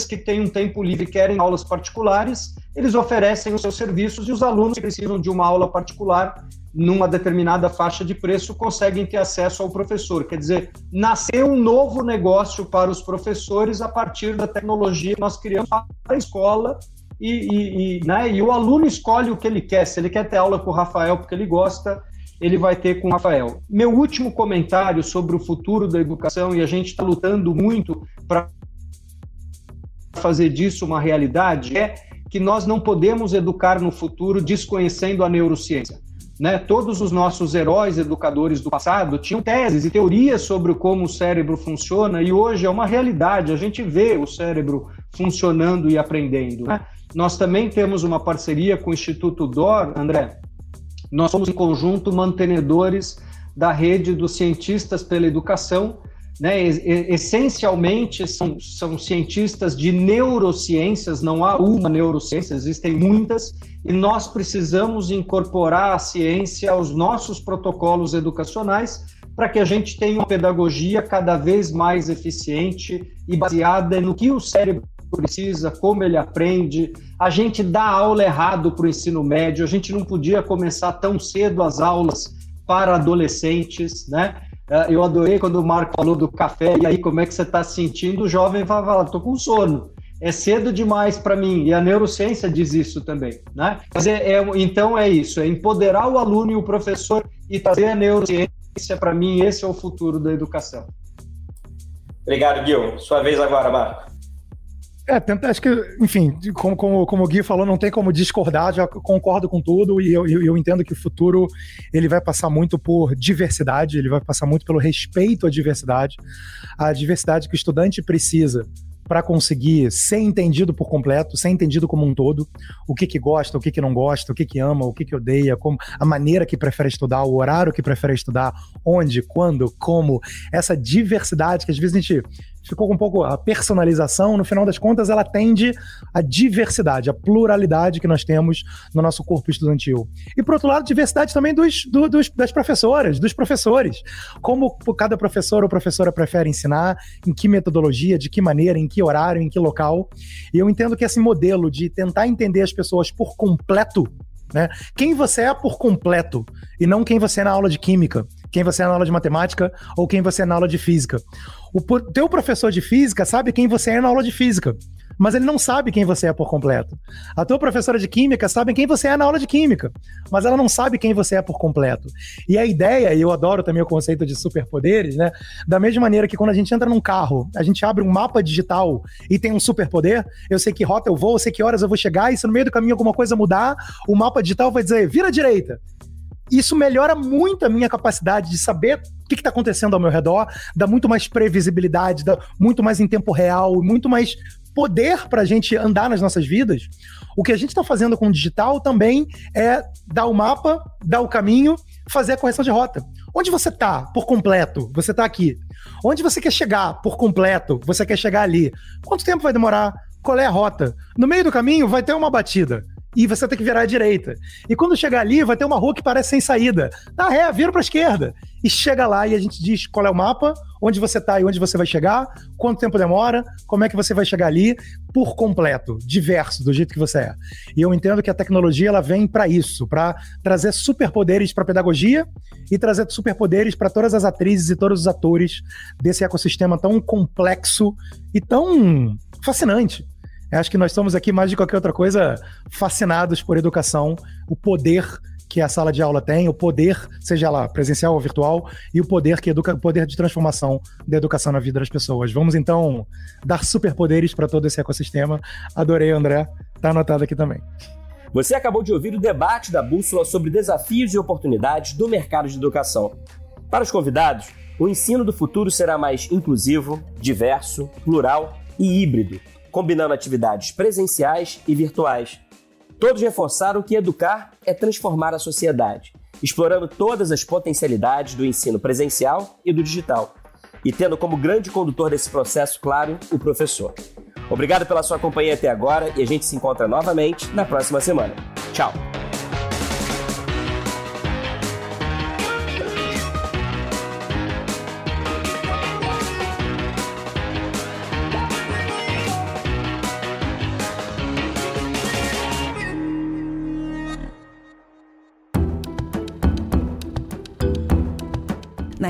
que têm um tempo livre querem aulas particulares, eles oferecem os seus serviços e os alunos que precisam de uma aula particular numa determinada faixa de preço, conseguem ter acesso ao professor. Quer dizer, nasceu um novo negócio para os professores a partir da tecnologia que nós criamos para a escola e, e, e, né, e o aluno escolhe o que ele quer. Se ele quer ter aula com o Rafael porque ele gosta, ele vai ter com o Rafael. Meu último comentário sobre o futuro da educação, e a gente está lutando muito para fazer disso uma realidade, é que nós não podemos educar no futuro desconhecendo a neurociência. Né, todos os nossos heróis educadores do passado tinham teses e teorias sobre como o cérebro funciona e hoje é uma realidade. A gente vê o cérebro funcionando e aprendendo. Né? Nós também temos uma parceria com o Instituto DOR, André. Nós somos em conjunto mantenedores da rede dos cientistas pela educação, né, essencialmente são, são cientistas de neurociências, não há uma neurociência, existem muitas, e nós precisamos incorporar a ciência aos nossos protocolos educacionais para que a gente tenha uma pedagogia cada vez mais eficiente e baseada no que o cérebro precisa, como ele aprende. A gente dá aula errado para o ensino médio, a gente não podia começar tão cedo as aulas para adolescentes, né? É, eu adorei quando o Marco falou do café, e aí como é que você está se sentindo? O jovem vai falar, estou com sono. É cedo demais para mim, e a neurociência diz isso também. Né? É, é, então é isso, é empoderar o aluno e o professor e trazer a neurociência, para mim, esse é o futuro da educação. Obrigado, Gil. Sua vez agora, Marco. É, tenta, acho que, enfim, como, como, como o Gui falou, não tem como discordar, já concordo com tudo e eu, eu, eu, entendo que o futuro ele vai passar muito por diversidade, ele vai passar muito pelo respeito à diversidade, a diversidade que o estudante precisa para conseguir ser entendido por completo, ser entendido como um todo, o que que gosta, o que que não gosta, o que que ama, o que que odeia, como a maneira que prefere estudar, o horário que prefere estudar, onde, quando, como, essa diversidade que às vezes a gente ficou um pouco a personalização, no final das contas, ela tende à diversidade, à pluralidade que nós temos no nosso corpo estudantil. E, por outro lado, diversidade também dos, do, dos, das professoras, dos professores. Como cada professor ou professora prefere ensinar, em que metodologia, de que maneira, em que horário, em que local. E eu entendo que esse modelo de tentar entender as pessoas por completo né? Quem você é por completo e não quem você é na aula de química, quem você é na aula de matemática ou quem você é na aula de física. O teu professor de física sabe quem você é na aula de física, mas ele não sabe quem você é por completo. A tua professora de química sabe quem você é na aula de química, mas ela não sabe quem você é por completo. E a ideia, e eu adoro também o conceito de superpoderes, né? Da mesma maneira que quando a gente entra num carro, a gente abre um mapa digital e tem um superpoder, eu sei que rota eu vou, eu sei que horas eu vou chegar, e se no meio do caminho alguma coisa mudar, o mapa digital vai dizer, vira à direita isso melhora muito a minha capacidade de saber o que está acontecendo ao meu redor, dá muito mais previsibilidade, dá muito mais em tempo real, muito mais poder para a gente andar nas nossas vidas. O que a gente está fazendo com o digital também é dar o mapa, dar o caminho, fazer a correção de rota. Onde você está por completo? Você está aqui. Onde você quer chegar por completo? Você quer chegar ali. Quanto tempo vai demorar? Qual é a rota? No meio do caminho vai ter uma batida. E você tem que virar à direita. E quando chegar ali, vai ter uma rua que parece sem saída. Ah, é, vira para a esquerda. E chega lá e a gente diz qual é o mapa, onde você está e onde você vai chegar, quanto tempo demora, como é que você vai chegar ali, por completo, diverso, do jeito que você é. E eu entendo que a tecnologia ela vem para isso, para trazer superpoderes para pedagogia e trazer superpoderes para todas as atrizes e todos os atores desse ecossistema tão complexo e tão fascinante. Acho que nós estamos aqui, mais de qualquer outra coisa, fascinados por educação, o poder que a sala de aula tem, o poder, seja ela presencial ou virtual, e o poder que educa, o poder de transformação da educação na vida das pessoas. Vamos então dar superpoderes para todo esse ecossistema. Adorei, André. Tá anotado aqui também. Você acabou de ouvir o debate da Bússola sobre desafios e oportunidades do mercado de educação. Para os convidados, o ensino do futuro será mais inclusivo, diverso, plural e híbrido combinando atividades presenciais e virtuais. Todos reforçaram que educar é transformar a sociedade, explorando todas as potencialidades do ensino presencial e do digital, e tendo como grande condutor desse processo, claro, o professor. Obrigado pela sua companhia até agora e a gente se encontra novamente na próxima semana. Tchau!